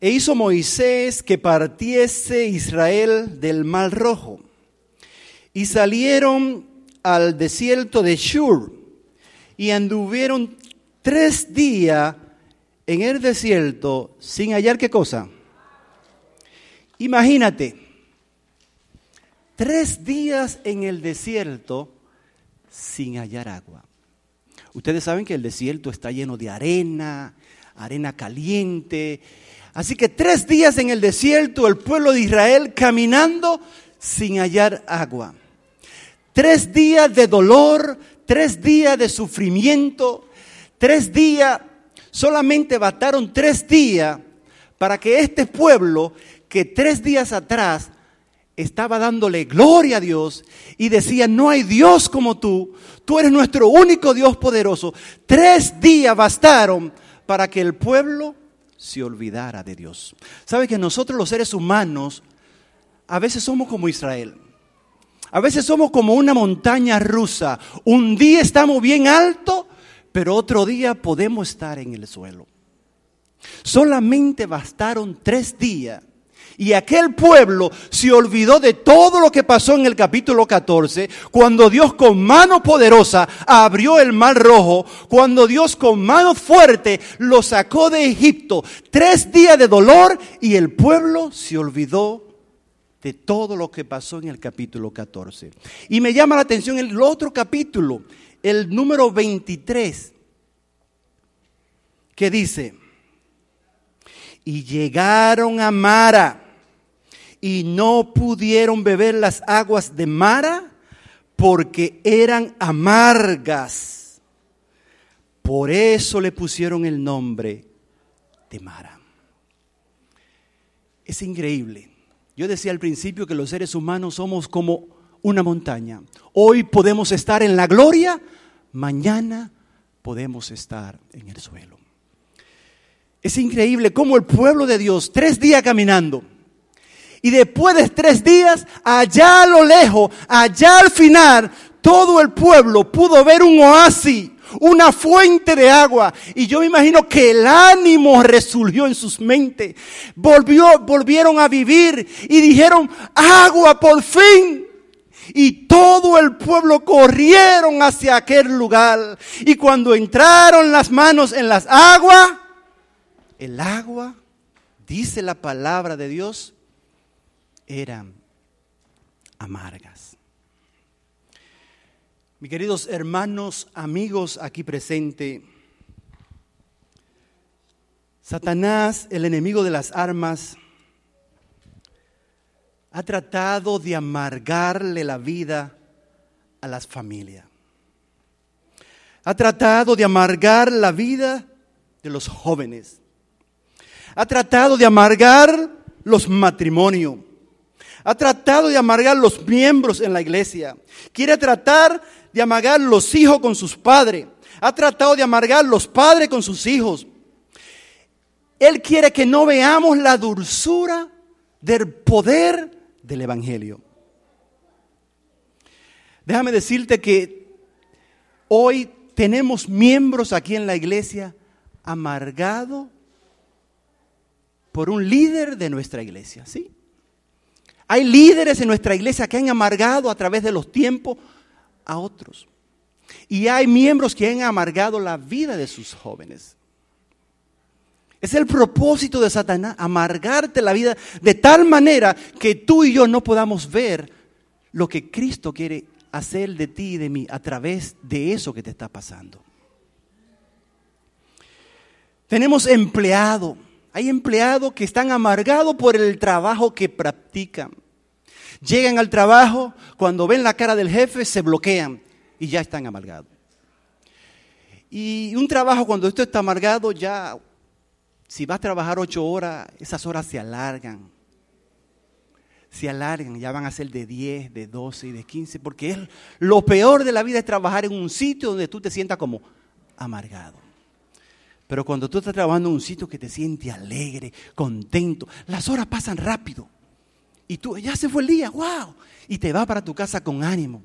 e hizo Moisés que partiese Israel del mar rojo, y salieron al desierto de Shur, y anduvieron tres días en el desierto sin hallar qué cosa. Imagínate, tres días en el desierto sin hallar agua. Ustedes saben que el desierto está lleno de arena, arena caliente. Así que tres días en el desierto el pueblo de Israel caminando sin hallar agua. Tres días de dolor, tres días de sufrimiento, tres días, solamente bastaron tres días para que este pueblo que tres días atrás estaba dándole gloria a Dios y decía, no hay Dios como tú, tú eres nuestro único Dios poderoso. Tres días bastaron para que el pueblo se olvidara de Dios. ¿Sabe que nosotros los seres humanos a veces somos como Israel? A veces somos como una montaña rusa. Un día estamos bien alto, pero otro día podemos estar en el suelo. Solamente bastaron tres días y aquel pueblo se olvidó de todo lo que pasó en el capítulo 14, cuando Dios con mano poderosa abrió el mar rojo, cuando Dios con mano fuerte lo sacó de Egipto. Tres días de dolor y el pueblo se olvidó de todo lo que pasó en el capítulo 14. Y me llama la atención el otro capítulo, el número 23, que dice, y llegaron a Mara y no pudieron beber las aguas de Mara porque eran amargas. Por eso le pusieron el nombre de Mara. Es increíble. Yo decía al principio que los seres humanos somos como una montaña. Hoy podemos estar en la gloria, mañana podemos estar en el suelo. Es increíble cómo el pueblo de Dios, tres días caminando, y después de tres días, allá a lo lejos, allá al final, todo el pueblo pudo ver un oasis, una fuente de agua. Y yo me imagino que el ánimo resurgió en sus mentes. Volvió, volvieron a vivir y dijeron, agua por fin. Y todo el pueblo corrieron hacia aquel lugar. Y cuando entraron las manos en las aguas, el agua, dice la palabra de Dios, eran amargas. Mis queridos hermanos, amigos aquí presentes, Satanás, el enemigo de las armas, ha tratado de amargarle la vida a las familias. Ha tratado de amargar la vida de los jóvenes. Ha tratado de amargar los matrimonios ha tratado de amargar los miembros en la iglesia. Quiere tratar de amargar los hijos con sus padres. Ha tratado de amargar los padres con sus hijos. Él quiere que no veamos la dulzura del poder del Evangelio. Déjame decirte que hoy tenemos miembros aquí en la iglesia amargados por un líder de nuestra iglesia, ¿sí? Hay líderes en nuestra iglesia que han amargado a través de los tiempos a otros. Y hay miembros que han amargado la vida de sus jóvenes. Es el propósito de Satanás, amargarte la vida de tal manera que tú y yo no podamos ver lo que Cristo quiere hacer de ti y de mí a través de eso que te está pasando. Tenemos empleados. Hay empleados que están amargados por el trabajo que practican. Llegan al trabajo, cuando ven la cara del jefe, se bloquean y ya están amargados. Y un trabajo, cuando esto está amargado, ya, si vas a trabajar ocho horas, esas horas se alargan. Se alargan, ya van a ser de 10, de 12 y de 15, porque es, lo peor de la vida es trabajar en un sitio donde tú te sientas como amargado. Pero cuando tú estás trabajando en un sitio que te siente alegre, contento, las horas pasan rápido. Y tú, ya se fue el día, wow. Y te vas para tu casa con ánimo.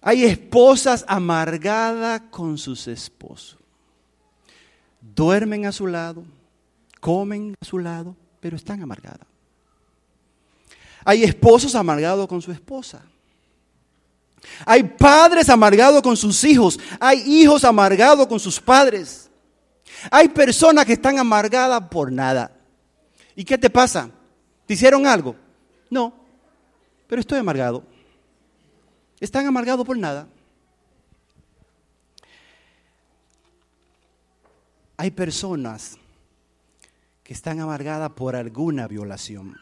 Hay esposas amargadas con sus esposos. Duermen a su lado, comen a su lado, pero están amargadas. Hay esposos amargados con su esposa. Hay padres amargados con sus hijos. Hay hijos amargados con sus padres. Hay personas que están amargadas por nada. ¿Y qué te pasa? ¿Te hicieron algo? No, pero estoy amargado. Están amargados por nada. Hay personas que están amargadas por alguna violación.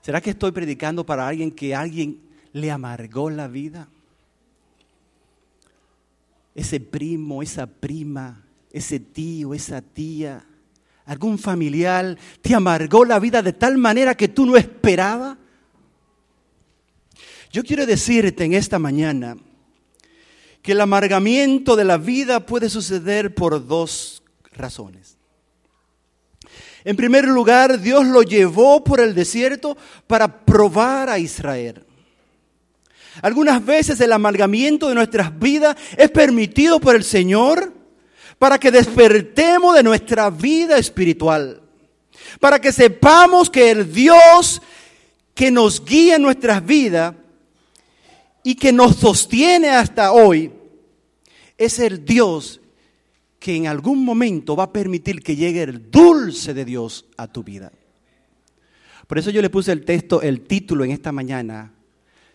¿Será que estoy predicando para alguien que alguien le amargó la vida? Ese primo, esa prima, ese tío, esa tía, algún familiar te amargó la vida de tal manera que tú no esperabas. Yo quiero decirte en esta mañana que el amargamiento de la vida puede suceder por dos razones. En primer lugar, Dios lo llevó por el desierto para probar a Israel. Algunas veces el amargamiento de nuestras vidas es permitido por el Señor para que despertemos de nuestra vida espiritual, para que sepamos que el Dios que nos guía en nuestras vidas y que nos sostiene hasta hoy es el Dios que en algún momento va a permitir que llegue el dulce de Dios a tu vida. Por eso yo le puse el texto, el título en esta mañana,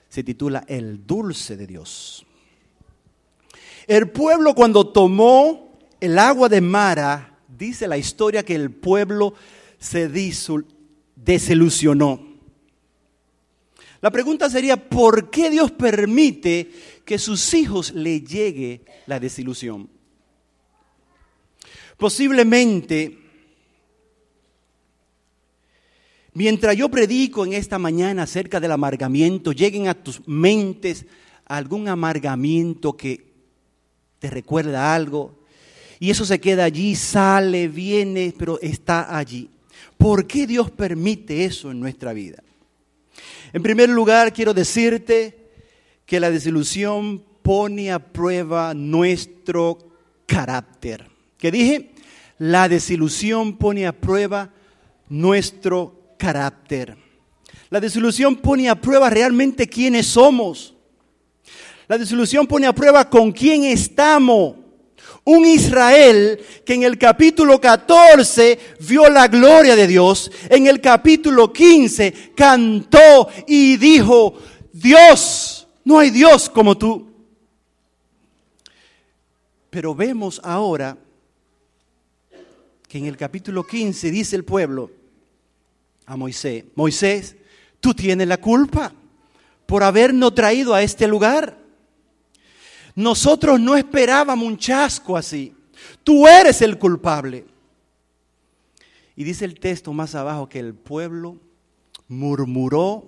se titula El dulce de Dios. El pueblo cuando tomó el agua de Mara, dice la historia que el pueblo se desilusionó. La pregunta sería, ¿por qué Dios permite que sus hijos le llegue la desilusión? Posiblemente Mientras yo predico en esta mañana acerca del amargamiento, lleguen a tus mentes algún amargamiento que te recuerda algo. Y eso se queda allí, sale, viene, pero está allí. ¿Por qué Dios permite eso en nuestra vida? En primer lugar, quiero decirte que la desilusión pone a prueba nuestro carácter. ¿Qué dije? La desilusión pone a prueba nuestro carácter. La desilusión pone a prueba realmente quiénes somos. La desilusión pone a prueba con quién estamos. Un Israel que en el capítulo 14 vio la gloria de Dios, en el capítulo 15 cantó y dijo, Dios, no hay Dios como tú. Pero vemos ahora que en el capítulo 15 dice el pueblo, a Moisés, Moisés, tú tienes la culpa por habernos traído a este lugar. Nosotros no esperábamos un chasco así. Tú eres el culpable. Y dice el texto más abajo que el pueblo murmuró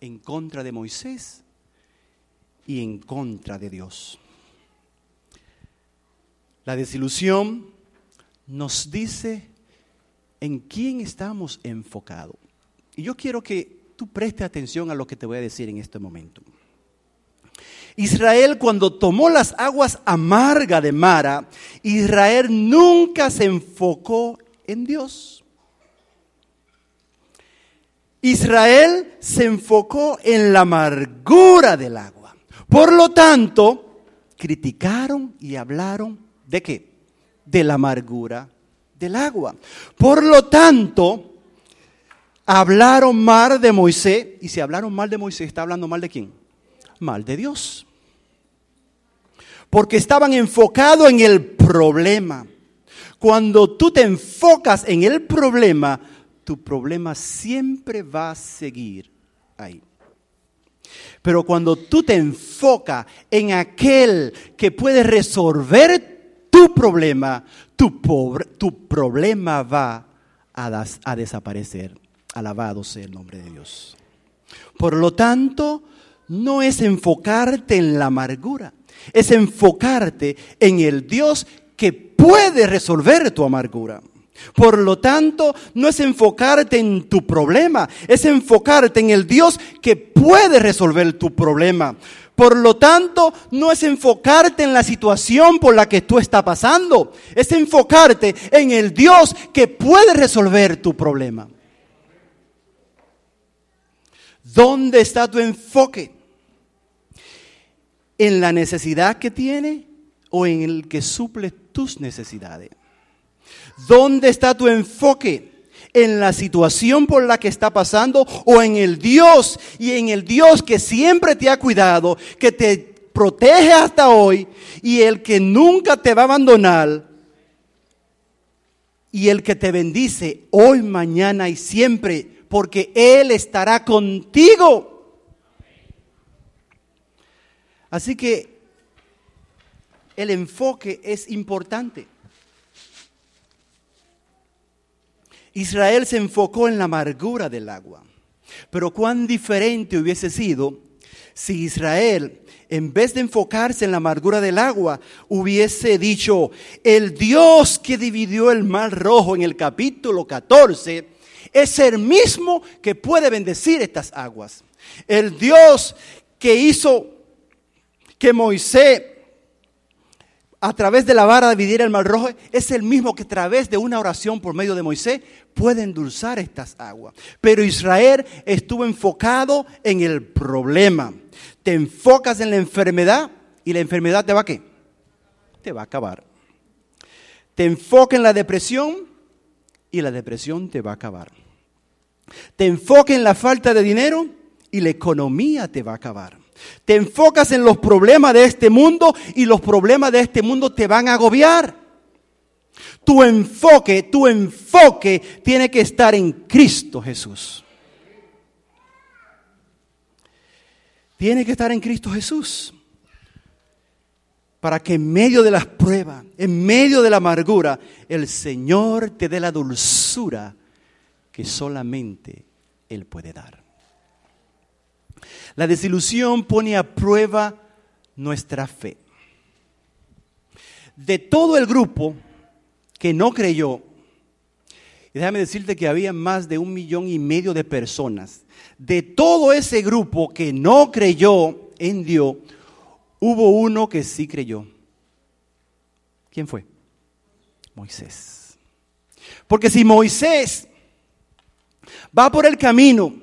en contra de Moisés y en contra de Dios. La desilusión nos dice en quién estamos enfocados. Y yo quiero que tú prestes atención a lo que te voy a decir en este momento. Israel cuando tomó las aguas amargas de Mara, Israel nunca se enfocó en Dios. Israel se enfocó en la amargura del agua. Por lo tanto, criticaron y hablaron de qué? De la amargura del agua. Por lo tanto, hablaron mal de Moisés. Y si hablaron mal de Moisés, ¿está hablando mal de quién? Mal de Dios. Porque estaban enfocados en el problema. Cuando tú te enfocas en el problema, tu problema siempre va a seguir ahí. Pero cuando tú te enfocas en aquel que puede resolver tu problema, tu, tu problema va a, a desaparecer. Alabado sea el nombre de Dios. Por lo tanto, no es enfocarte en la amargura, es enfocarte en el Dios que puede resolver tu amargura. Por lo tanto, no es enfocarte en tu problema, es enfocarte en el Dios que puede resolver tu problema. Por lo tanto, no es enfocarte en la situación por la que tú estás pasando, es enfocarte en el Dios que puede resolver tu problema. ¿Dónde está tu enfoque? ¿En la necesidad que tiene o en el que suple tus necesidades? ¿Dónde está tu enfoque? ¿En la situación por la que está pasando o en el Dios y en el Dios que siempre te ha cuidado, que te protege hasta hoy y el que nunca te va a abandonar y el que te bendice hoy, mañana y siempre, porque Él estará contigo? Así que el enfoque es importante. Israel se enfocó en la amargura del agua. Pero cuán diferente hubiese sido si Israel, en vez de enfocarse en la amargura del agua, hubiese dicho, el Dios que dividió el mar rojo en el capítulo 14 es el mismo que puede bendecir estas aguas. El Dios que hizo que Moisés a través de la vara dividir el mar rojo es el mismo que a través de una oración por medio de Moisés puede endulzar estas aguas. Pero Israel estuvo enfocado en el problema. Te enfocas en la enfermedad y la enfermedad te va a qué? Te va a acabar. Te enfocas en la depresión y la depresión te va a acabar. Te enfocas en la falta de dinero y la economía te va a acabar. Te enfocas en los problemas de este mundo y los problemas de este mundo te van a agobiar. Tu enfoque, tu enfoque tiene que estar en Cristo Jesús. Tiene que estar en Cristo Jesús. Para que en medio de las pruebas, en medio de la amargura, el Señor te dé la dulzura que solamente Él puede dar. La desilusión pone a prueba nuestra fe. De todo el grupo que no creyó, y déjame decirte que había más de un millón y medio de personas, de todo ese grupo que no creyó en Dios, hubo uno que sí creyó. ¿Quién fue? Moisés. Porque si Moisés va por el camino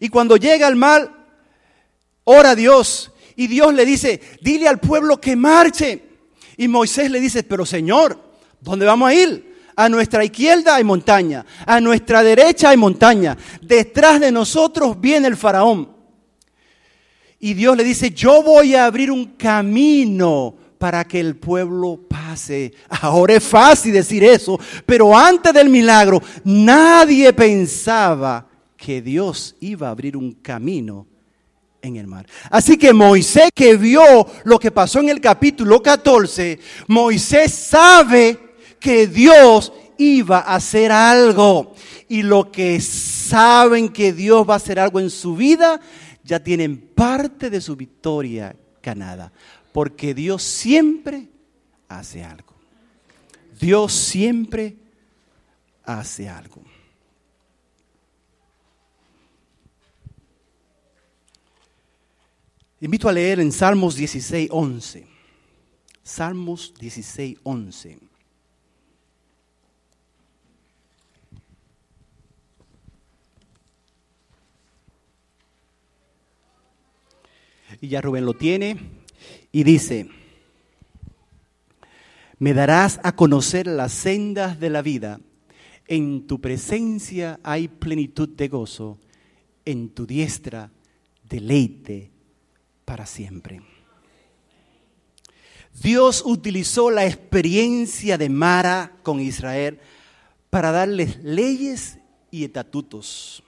y cuando llega al mal, ora a Dios y Dios le dice, dile al pueblo que marche. Y Moisés le dice, pero Señor, ¿dónde vamos a ir? A nuestra izquierda hay montaña, a nuestra derecha hay montaña, detrás de nosotros viene el faraón. Y Dios le dice, yo voy a abrir un camino para que el pueblo pase. Ahora es fácil decir eso, pero antes del milagro nadie pensaba que Dios iba a abrir un camino en el mar. Así que Moisés que vio lo que pasó en el capítulo 14, Moisés sabe que Dios iba a hacer algo. Y lo que saben que Dios va a hacer algo en su vida, ya tienen parte de su victoria ganada. Porque Dios siempre hace algo. Dios siempre hace algo. Invito a leer en Salmos 16, 11. Salmos 16, 11. Y ya Rubén lo tiene y dice, me darás a conocer las sendas de la vida, en tu presencia hay plenitud de gozo, en tu diestra deleite para siempre. Dios utilizó la experiencia de Mara con Israel para darles leyes y estatutos,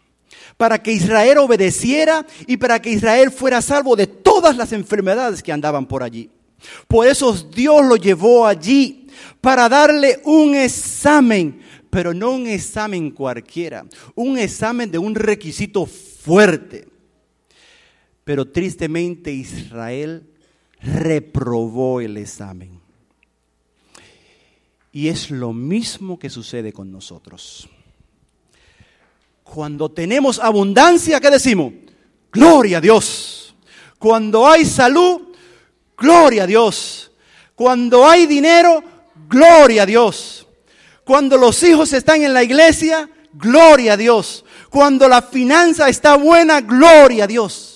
para que Israel obedeciera y para que Israel fuera salvo de todas las enfermedades que andaban por allí. Por eso Dios lo llevó allí para darle un examen, pero no un examen cualquiera, un examen de un requisito fuerte. Pero tristemente Israel reprobó el examen. Y es lo mismo que sucede con nosotros. Cuando tenemos abundancia, ¿qué decimos? Gloria a Dios. Cuando hay salud, gloria a Dios. Cuando hay dinero, gloria a Dios. Cuando los hijos están en la iglesia, gloria a Dios. Cuando la finanza está buena, gloria a Dios.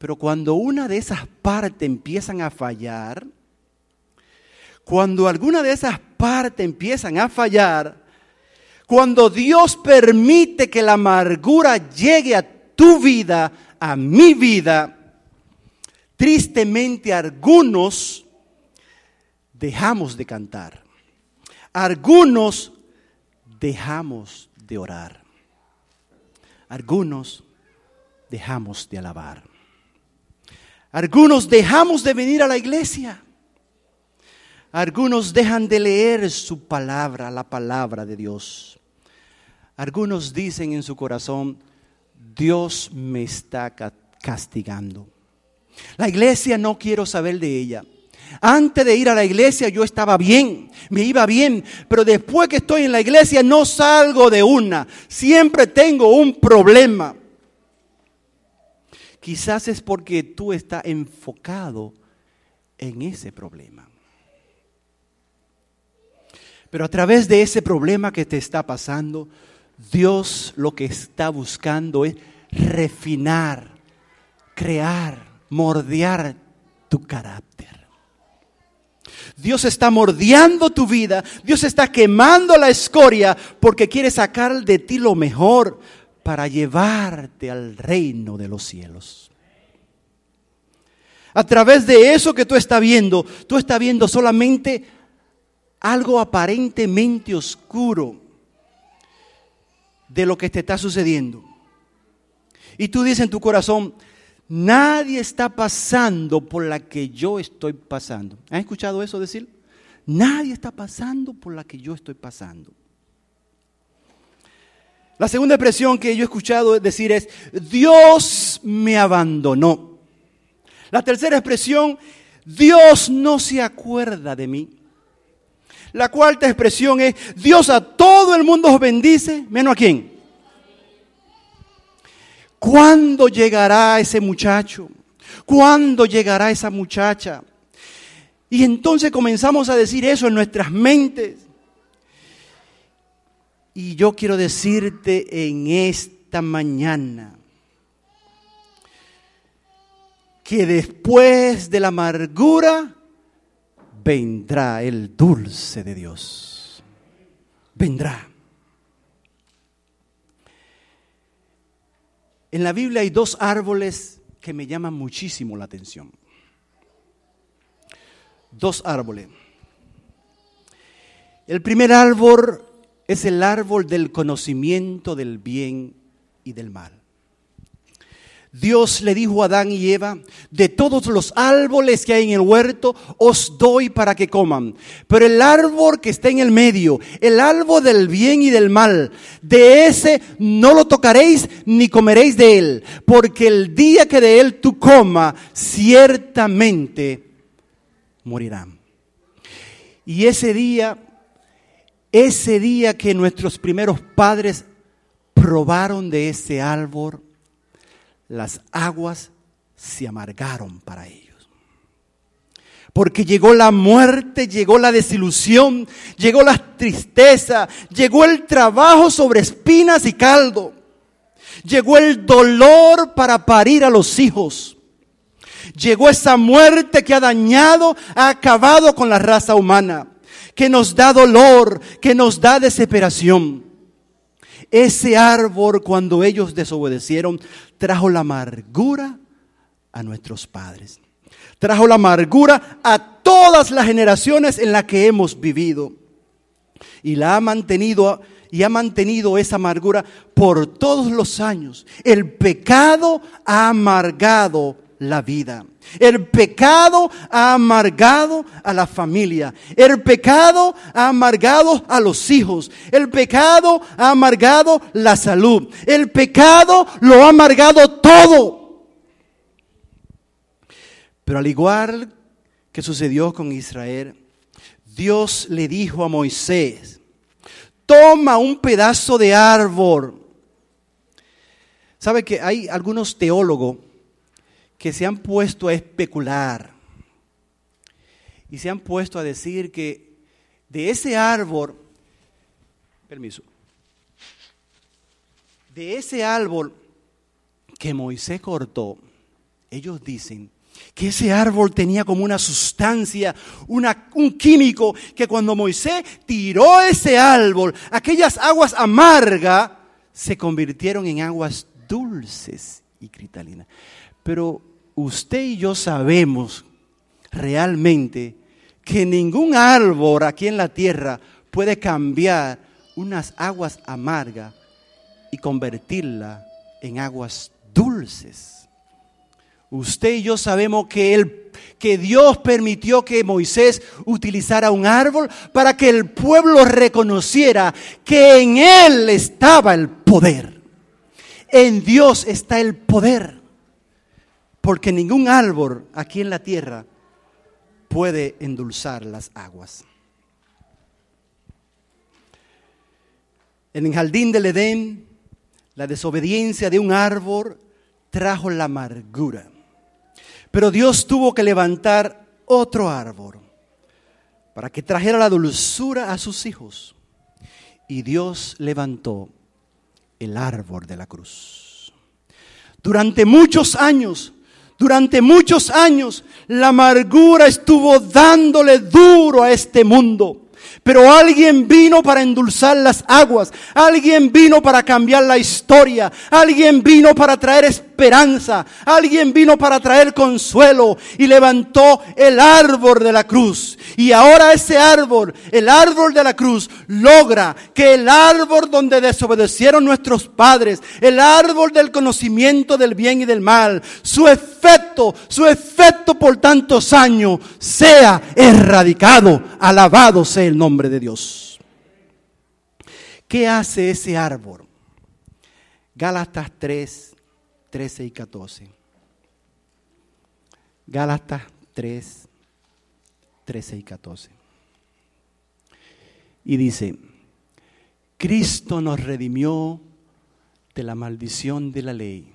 Pero cuando una de esas partes empiezan a fallar, cuando alguna de esas partes empiezan a fallar, cuando Dios permite que la amargura llegue a tu vida, a mi vida, tristemente algunos dejamos de cantar. Algunos dejamos de orar. Algunos dejamos de alabar. Algunos dejamos de venir a la iglesia. Algunos dejan de leer su palabra, la palabra de Dios. Algunos dicen en su corazón, Dios me está castigando. La iglesia no quiero saber de ella. Antes de ir a la iglesia yo estaba bien, me iba bien, pero después que estoy en la iglesia no salgo de una. Siempre tengo un problema. Quizás es porque tú estás enfocado en ese problema. Pero a través de ese problema que te está pasando, Dios lo que está buscando es refinar, crear, mordear tu carácter. Dios está mordiendo tu vida, Dios está quemando la escoria porque quiere sacar de ti lo mejor para llevarte al reino de los cielos. A través de eso que tú estás viendo, tú estás viendo solamente algo aparentemente oscuro de lo que te está sucediendo. Y tú dices en tu corazón, nadie está pasando por la que yo estoy pasando. ¿Han escuchado eso decir? Nadie está pasando por la que yo estoy pasando. La segunda expresión que yo he escuchado decir es, Dios me abandonó. La tercera expresión, Dios no se acuerda de mí. La cuarta expresión es, Dios a todo el mundo os bendice, menos a quién. ¿Cuándo llegará ese muchacho? ¿Cuándo llegará esa muchacha? Y entonces comenzamos a decir eso en nuestras mentes. Y yo quiero decirte en esta mañana que después de la amargura vendrá el dulce de Dios. Vendrá. En la Biblia hay dos árboles que me llaman muchísimo la atención. Dos árboles. El primer árbol es el árbol del conocimiento del bien y del mal. Dios le dijo a Adán y Eva, de todos los árboles que hay en el huerto, os doy para que coman. Pero el árbol que está en el medio, el árbol del bien y del mal, de ese no lo tocaréis ni comeréis de él, porque el día que de él tú comas, ciertamente morirán. Y ese día, ese día que nuestros primeros padres probaron de ese árbol, las aguas se amargaron para ellos. Porque llegó la muerte, llegó la desilusión, llegó la tristeza, llegó el trabajo sobre espinas y caldo, llegó el dolor para parir a los hijos. Llegó esa muerte que ha dañado, ha acabado con la raza humana, que nos da dolor, que nos da desesperación. Ese árbol, cuando ellos desobedecieron, trajo la amargura a nuestros padres. Trajo la amargura a todas las generaciones en las que hemos vivido. Y la ha mantenido y ha mantenido esa amargura por todos los años. El pecado ha amargado la vida. El pecado ha amargado a la familia. El pecado ha amargado a los hijos. El pecado ha amargado la salud. El pecado lo ha amargado todo. Pero al igual que sucedió con Israel, Dios le dijo a Moisés, toma un pedazo de árbol. ¿Sabe que hay algunos teólogos que se han puesto a especular y se han puesto a decir que de ese árbol, permiso, de ese árbol que Moisés cortó, ellos dicen que ese árbol tenía como una sustancia, una, un químico, que cuando Moisés tiró ese árbol, aquellas aguas amargas se convirtieron en aguas dulces y cristalinas. Pero usted y yo sabemos realmente que ningún árbol aquí en la tierra puede cambiar unas aguas amargas y convertirlas en aguas dulces. Usted y yo sabemos que, el, que Dios permitió que Moisés utilizara un árbol para que el pueblo reconociera que en él estaba el poder. En Dios está el poder. Porque ningún árbol aquí en la tierra puede endulzar las aguas. En el jardín del Edén, la desobediencia de un árbol trajo la amargura. Pero Dios tuvo que levantar otro árbol para que trajera la dulzura a sus hijos. Y Dios levantó el árbol de la cruz. Durante muchos años, durante muchos años, la amargura estuvo dándole duro a este mundo. Pero alguien vino para endulzar las aguas, alguien vino para cambiar la historia, alguien vino para traer alguien vino para traer consuelo y levantó el árbol de la cruz. Y ahora ese árbol, el árbol de la cruz, logra que el árbol donde desobedecieron nuestros padres, el árbol del conocimiento del bien y del mal, su efecto, su efecto por tantos años, sea erradicado. Alabado sea el nombre de Dios. ¿Qué hace ese árbol? Gálatas 3, 13 y 14. Gálatas 3, 13 y 14. Y dice, Cristo nos redimió de la maldición de la ley,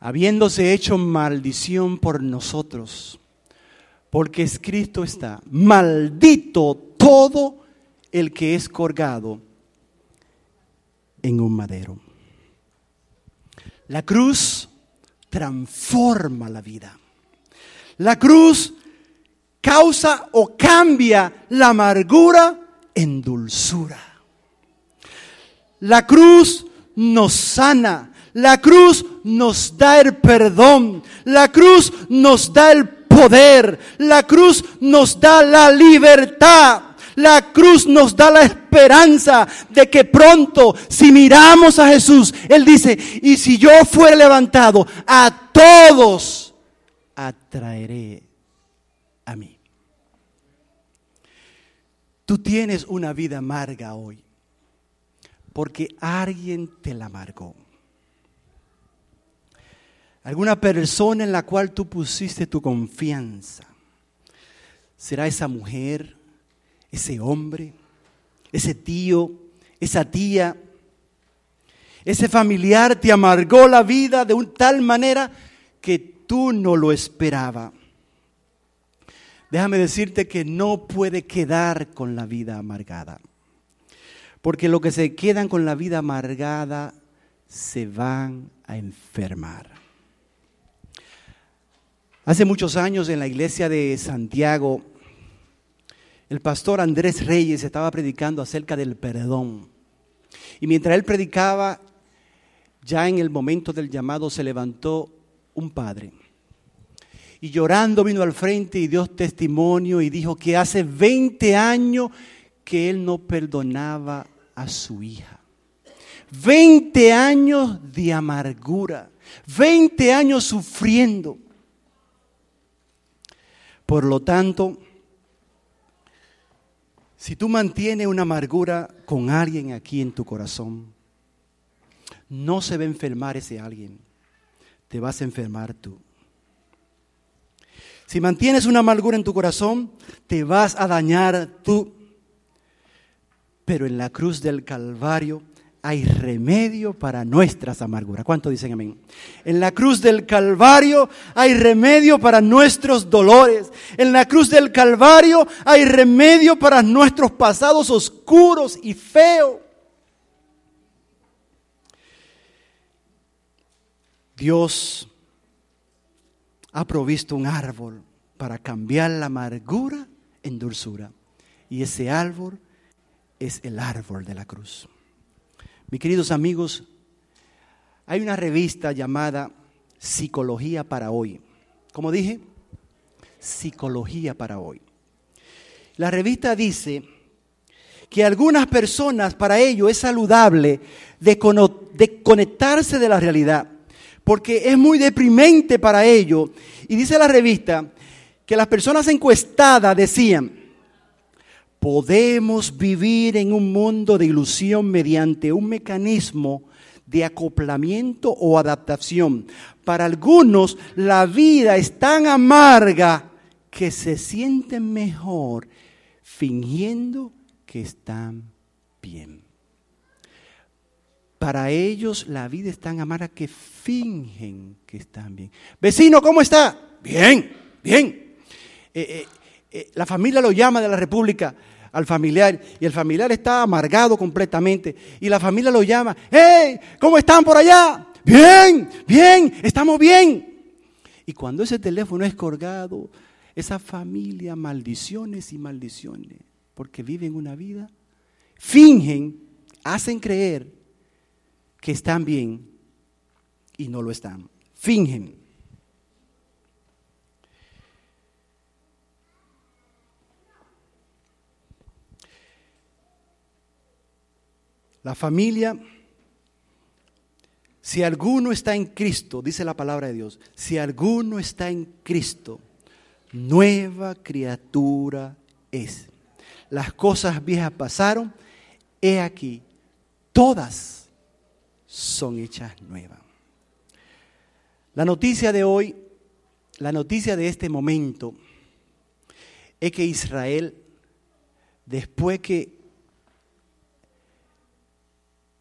habiéndose hecho maldición por nosotros, porque escrito está, maldito todo el que es colgado en un madero. La cruz transforma la vida. La cruz causa o cambia la amargura en dulzura. La cruz nos sana. La cruz nos da el perdón. La cruz nos da el poder. La cruz nos da la libertad. La cruz nos da la esperanza de que pronto, si miramos a Jesús, Él dice, y si yo fuera levantado, a todos atraeré a mí. Tú tienes una vida amarga hoy, porque alguien te la amargó. Alguna persona en la cual tú pusiste tu confianza. ¿Será esa mujer, ese hombre, ese tío, esa tía? Ese familiar te amargó la vida de un tal manera que tú no lo esperabas. Déjame decirte que no puede quedar con la vida amargada. Porque los que se quedan con la vida amargada se van a enfermar. Hace muchos años en la iglesia de Santiago, el pastor Andrés Reyes estaba predicando acerca del perdón. Y mientras él predicaba, ya en el momento del llamado se levantó un padre. Y llorando vino al frente y dio testimonio y dijo que hace 20 años que él no perdonaba a su hija. 20 años de amargura, 20 años sufriendo. Por lo tanto, si tú mantienes una amargura con alguien aquí en tu corazón, no se va a enfermar ese alguien, te vas a enfermar tú. Si mantienes una amargura en tu corazón, te vas a dañar tú. Pero en la cruz del Calvario hay remedio para nuestras amarguras. ¿Cuánto dicen amén? En la cruz del Calvario hay remedio para nuestros dolores. En la cruz del Calvario hay remedio para nuestros pasados oscuros y feos. Dios ha provisto un árbol para cambiar la amargura en dulzura. Y ese árbol es el árbol de la cruz. Mis queridos amigos, hay una revista llamada Psicología para hoy. Como dije, Psicología para hoy. La revista dice que algunas personas para ello es saludable desconectarse de la realidad, porque es muy deprimente para ello. Y dice la revista que las personas encuestadas decían, podemos vivir en un mundo de ilusión mediante un mecanismo de acoplamiento o adaptación. Para algunos la vida es tan amarga que se sienten mejor fingiendo que están bien. Para ellos la vida es tan amarga que fingen que están bien. Vecino, ¿cómo está? Bien, bien. Eh, eh, eh, la familia lo llama de la República al familiar y el familiar está amargado completamente y la familia lo llama, hey, ¿cómo están por allá? Bien, bien, estamos bien. Y cuando ese teléfono es colgado, esa familia maldiciones y maldiciones, porque viven una vida, fingen, hacen creer que están bien y no lo están. Fingen. La familia, si alguno está en Cristo, dice la palabra de Dios, si alguno está en Cristo, nueva criatura es. Las cosas viejas pasaron, he aquí, todas son hechas nuevas. La noticia de hoy, la noticia de este momento, es que Israel, después que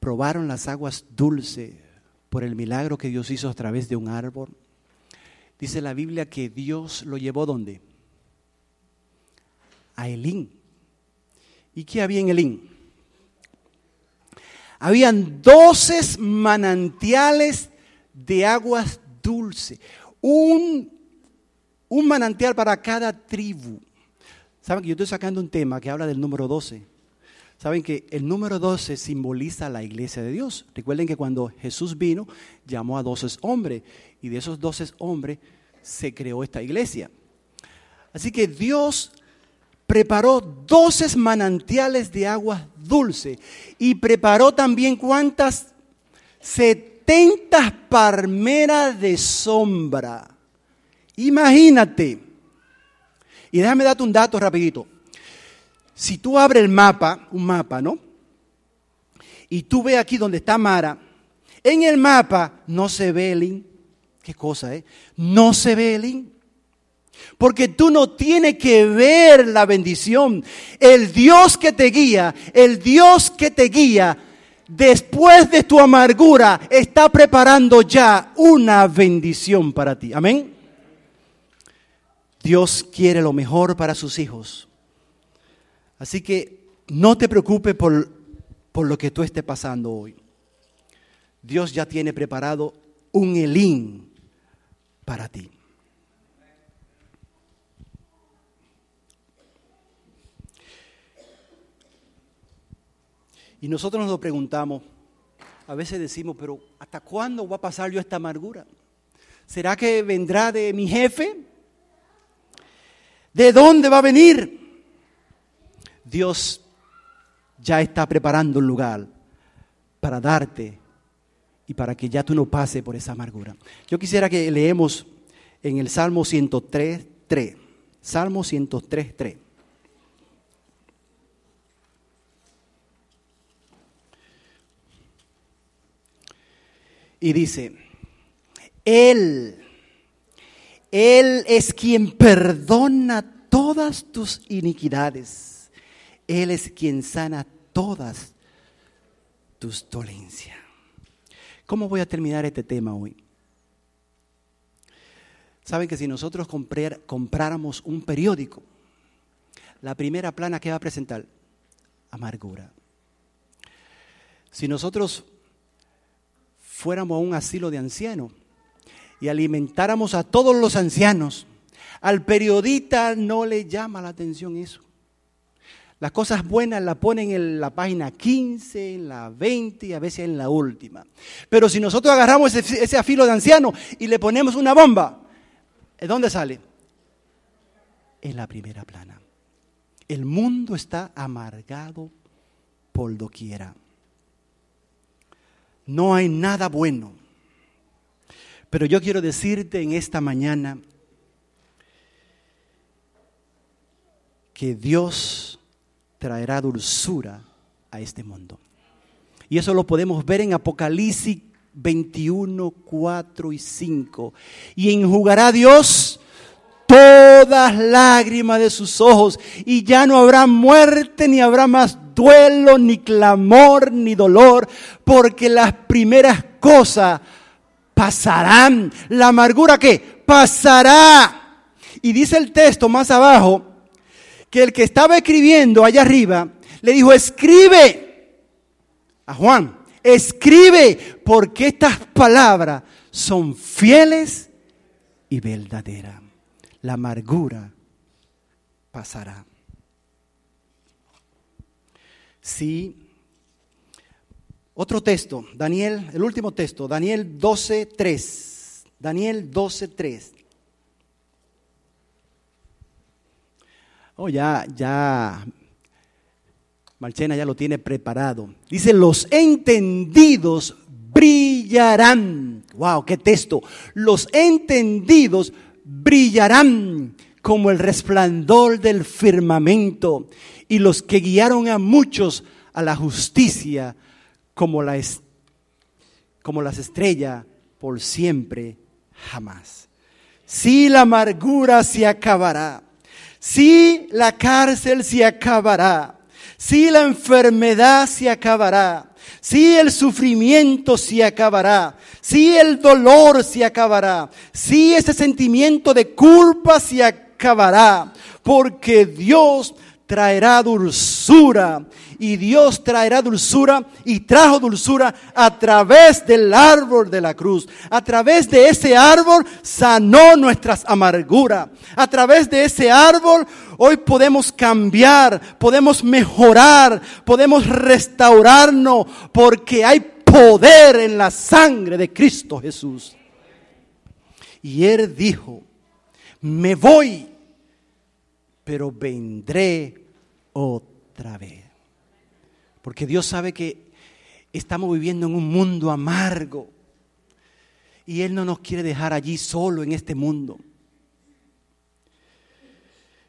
probaron las aguas dulces por el milagro que Dios hizo a través de un árbol. Dice la Biblia que Dios lo llevó ¿dónde? A Elín. ¿Y qué había en Elín? Habían doce manantiales de aguas dulces. Un, un manantial para cada tribu. Saben que yo estoy sacando un tema que habla del número 12. Saben que el número 12 simboliza la iglesia de Dios. Recuerden que cuando Jesús vino, llamó a 12 hombres y de esos 12 hombres se creó esta iglesia. Así que Dios preparó 12 manantiales de agua dulce y preparó también cuántas 70 palmeras de sombra. Imagínate. Y déjame darte un dato rapidito. Si tú abres el mapa, un mapa, ¿no? Y tú ves aquí donde está Mara, en el mapa no se ve el ¿Qué cosa, eh? No se ve el Porque tú no tienes que ver la bendición. El Dios que te guía, el Dios que te guía, después de tu amargura, está preparando ya una bendición para ti. Amén. Dios quiere lo mejor para sus hijos. Así que no te preocupes por, por lo que tú estés pasando hoy. Dios ya tiene preparado un Elín para ti. Y nosotros nos lo preguntamos, a veces decimos, pero ¿hasta cuándo va a pasar yo esta amargura? ¿Será que vendrá de mi jefe? ¿De dónde va a venir? Dios ya está preparando un lugar para darte y para que ya tú no pases por esa amargura. Yo quisiera que leemos en el Salmo 103, 3. Salmo 103, 3. Y dice, Él, Él es quien perdona todas tus iniquidades. Él es quien sana todas tus dolencias. ¿Cómo voy a terminar este tema hoy? Saben que si nosotros compráramos un periódico, la primera plana que va a presentar, amargura. Si nosotros fuéramos a un asilo de ancianos y alimentáramos a todos los ancianos, al periodista no le llama la atención eso. Las cosas buenas las ponen en la página 15, en la 20 y a veces en la última. Pero si nosotros agarramos ese, afilo de anciano y le ponemos una bomba, ¿de dónde sale? En la primera plana. El mundo está amargado por doquiera. No hay nada bueno. Pero yo quiero decirte en esta mañana que Dios traerá dulzura a este mundo. Y eso lo podemos ver en Apocalipsis 21, 4 y 5. Y enjugará Dios todas lágrimas de sus ojos, y ya no habrá muerte, ni habrá más duelo, ni clamor, ni dolor, porque las primeras cosas pasarán. La amargura que pasará. Y dice el texto más abajo, que el que estaba escribiendo allá arriba le dijo, escribe a Juan, escribe porque estas palabras son fieles y verdaderas. La amargura pasará. Sí. Otro texto, Daniel, el último texto, Daniel 12.3. Daniel 12.3. Oh, ya, ya, Marchena ya lo tiene preparado. Dice, los entendidos brillarán. Wow, qué texto. Los entendidos brillarán como el resplandor del firmamento y los que guiaron a muchos a la justicia como, la como las estrellas por siempre jamás. Si la amargura se acabará, si la cárcel se acabará, si la enfermedad se acabará, si el sufrimiento se acabará, si el dolor se acabará, si ese sentimiento de culpa se acabará, porque Dios traerá dulzura y Dios traerá dulzura y trajo dulzura a través del árbol de la cruz. A través de ese árbol sanó nuestras amarguras. A través de ese árbol hoy podemos cambiar, podemos mejorar, podemos restaurarnos porque hay poder en la sangre de Cristo Jesús. Y él dijo, me voy pero vendré otra vez. Porque Dios sabe que estamos viviendo en un mundo amargo y Él no nos quiere dejar allí solo en este mundo.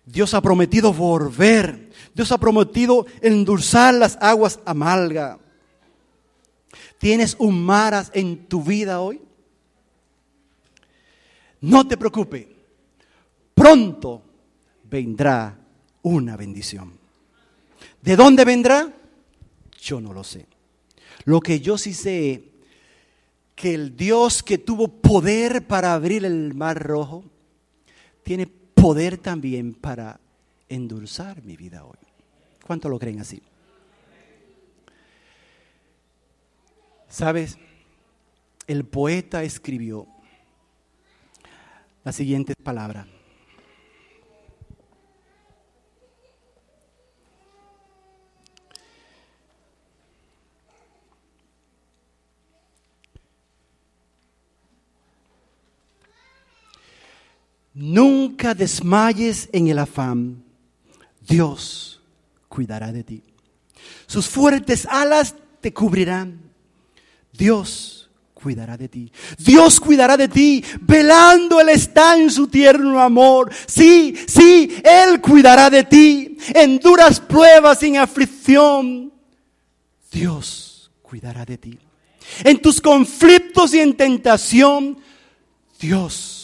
Dios ha prometido volver. Dios ha prometido endulzar las aguas amargas. ¿Tienes un maras en tu vida hoy? No te preocupes. Pronto vendrá una bendición. ¿De dónde vendrá? Yo no lo sé. Lo que yo sí sé que el Dios que tuvo poder para abrir el mar rojo, tiene poder también para endulzar mi vida hoy. ¿Cuánto lo creen así? ¿Sabes? El poeta escribió las siguientes palabras. Nunca desmayes en el afán. Dios cuidará de ti. Sus fuertes alas te cubrirán. Dios cuidará de ti. Dios cuidará de ti. Velando Él está en su tierno amor. Sí, sí, Él cuidará de ti. En duras pruebas, en aflicción. Dios cuidará de ti. En tus conflictos y en tentación, Dios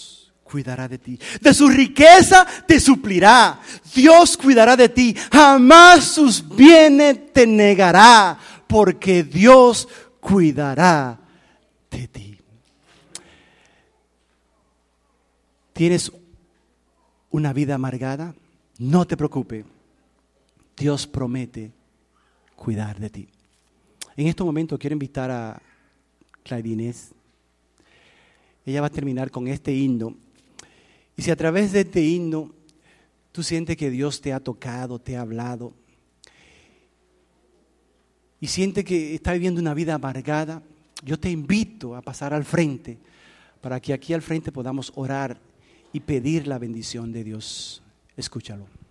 cuidará de ti. De su riqueza te suplirá. Dios cuidará de ti. Jamás sus bienes te negará, porque Dios cuidará de ti. ¿Tienes una vida amargada? No te preocupes. Dios promete cuidar de ti. En este momento quiero invitar a Claudinés. Ella va a terminar con este himno. Y si a través de este himno tú sientes que Dios te ha tocado, te ha hablado, y sientes que está viviendo una vida amargada, yo te invito a pasar al frente para que aquí al frente podamos orar y pedir la bendición de Dios. Escúchalo.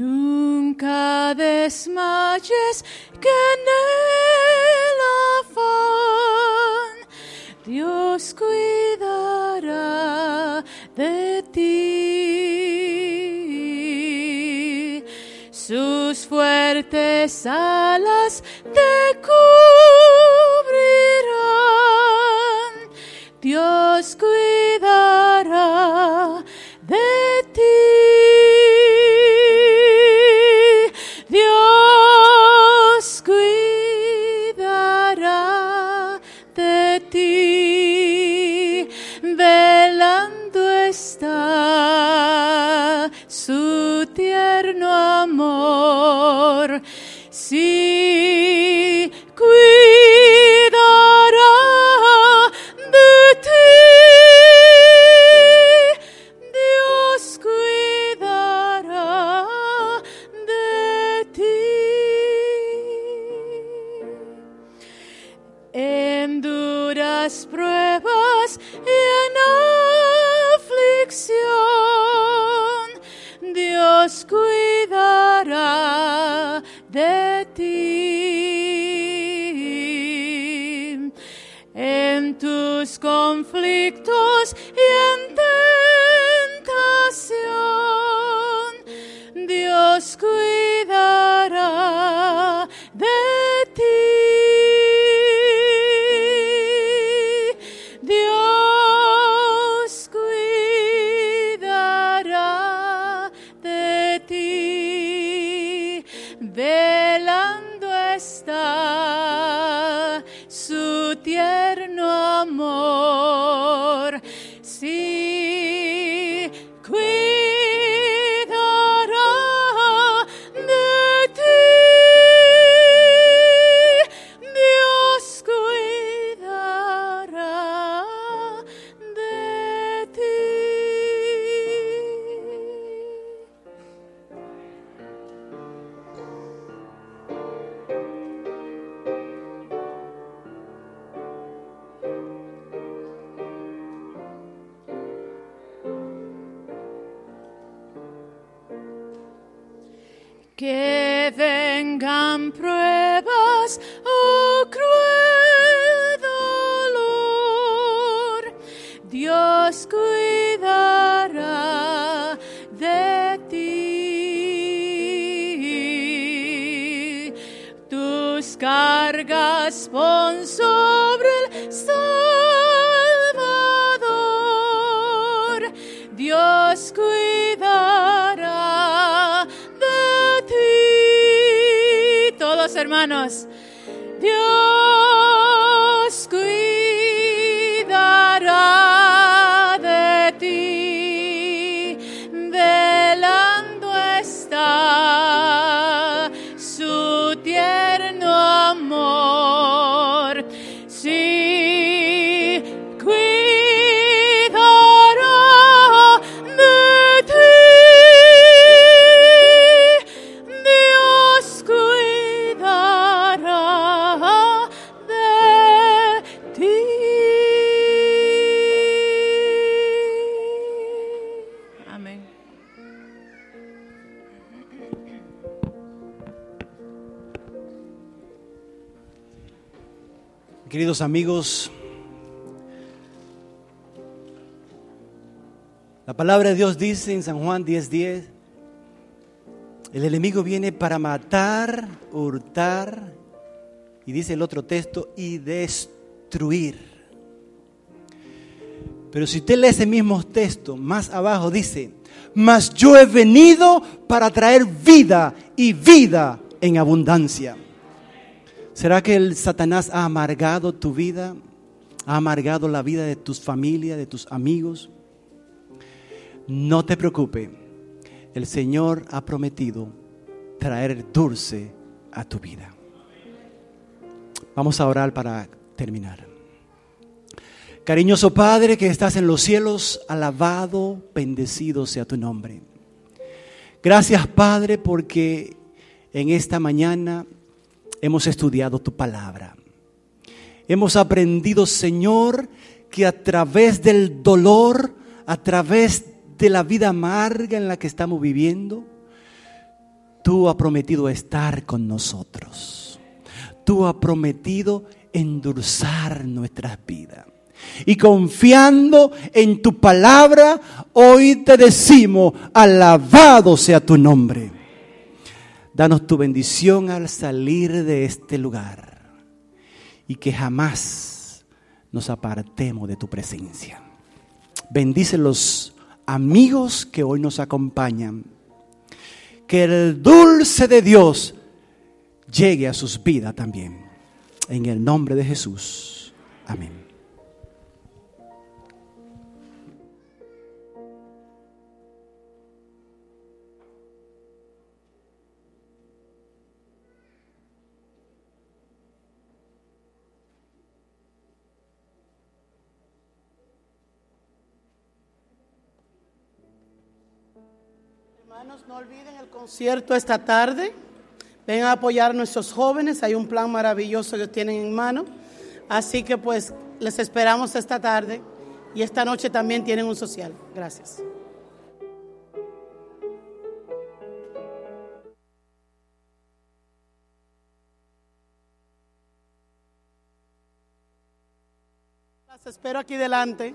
Nunca desmayes que en el afán Dios cuidará de ti. Sus fuertes alas Amigos, la palabra de Dios dice en San Juan 10:10, el enemigo viene para matar, hurtar, y dice el otro texto, y destruir. Pero si usted lee ese mismo texto, más abajo dice, mas yo he venido para traer vida y vida en abundancia. ¿Será que el Satanás ha amargado tu vida? ¿Ha amargado la vida de tus familias, de tus amigos? No te preocupes. El Señor ha prometido traer dulce a tu vida. Vamos a orar para terminar. Cariñoso Padre que estás en los cielos, alabado, bendecido sea tu nombre. Gracias Padre porque en esta mañana hemos estudiado tu palabra. Hemos aprendido, Señor, que a través del dolor, a través de la vida amarga en la que estamos viviendo, tú has prometido estar con nosotros. Tú has prometido endulzar nuestras vidas. Y confiando en tu palabra, hoy te decimos, alabado sea tu nombre. Danos tu bendición al salir de este lugar y que jamás nos apartemos de tu presencia. Bendice los amigos que hoy nos acompañan. Que el dulce de Dios llegue a sus vidas también. En el nombre de Jesús. Amén. Olviden el concierto esta tarde. Vengan a apoyar a nuestros jóvenes. Hay un plan maravilloso que tienen en mano. Así que pues les esperamos esta tarde. Y esta noche también tienen un social. Gracias. Las espero aquí delante.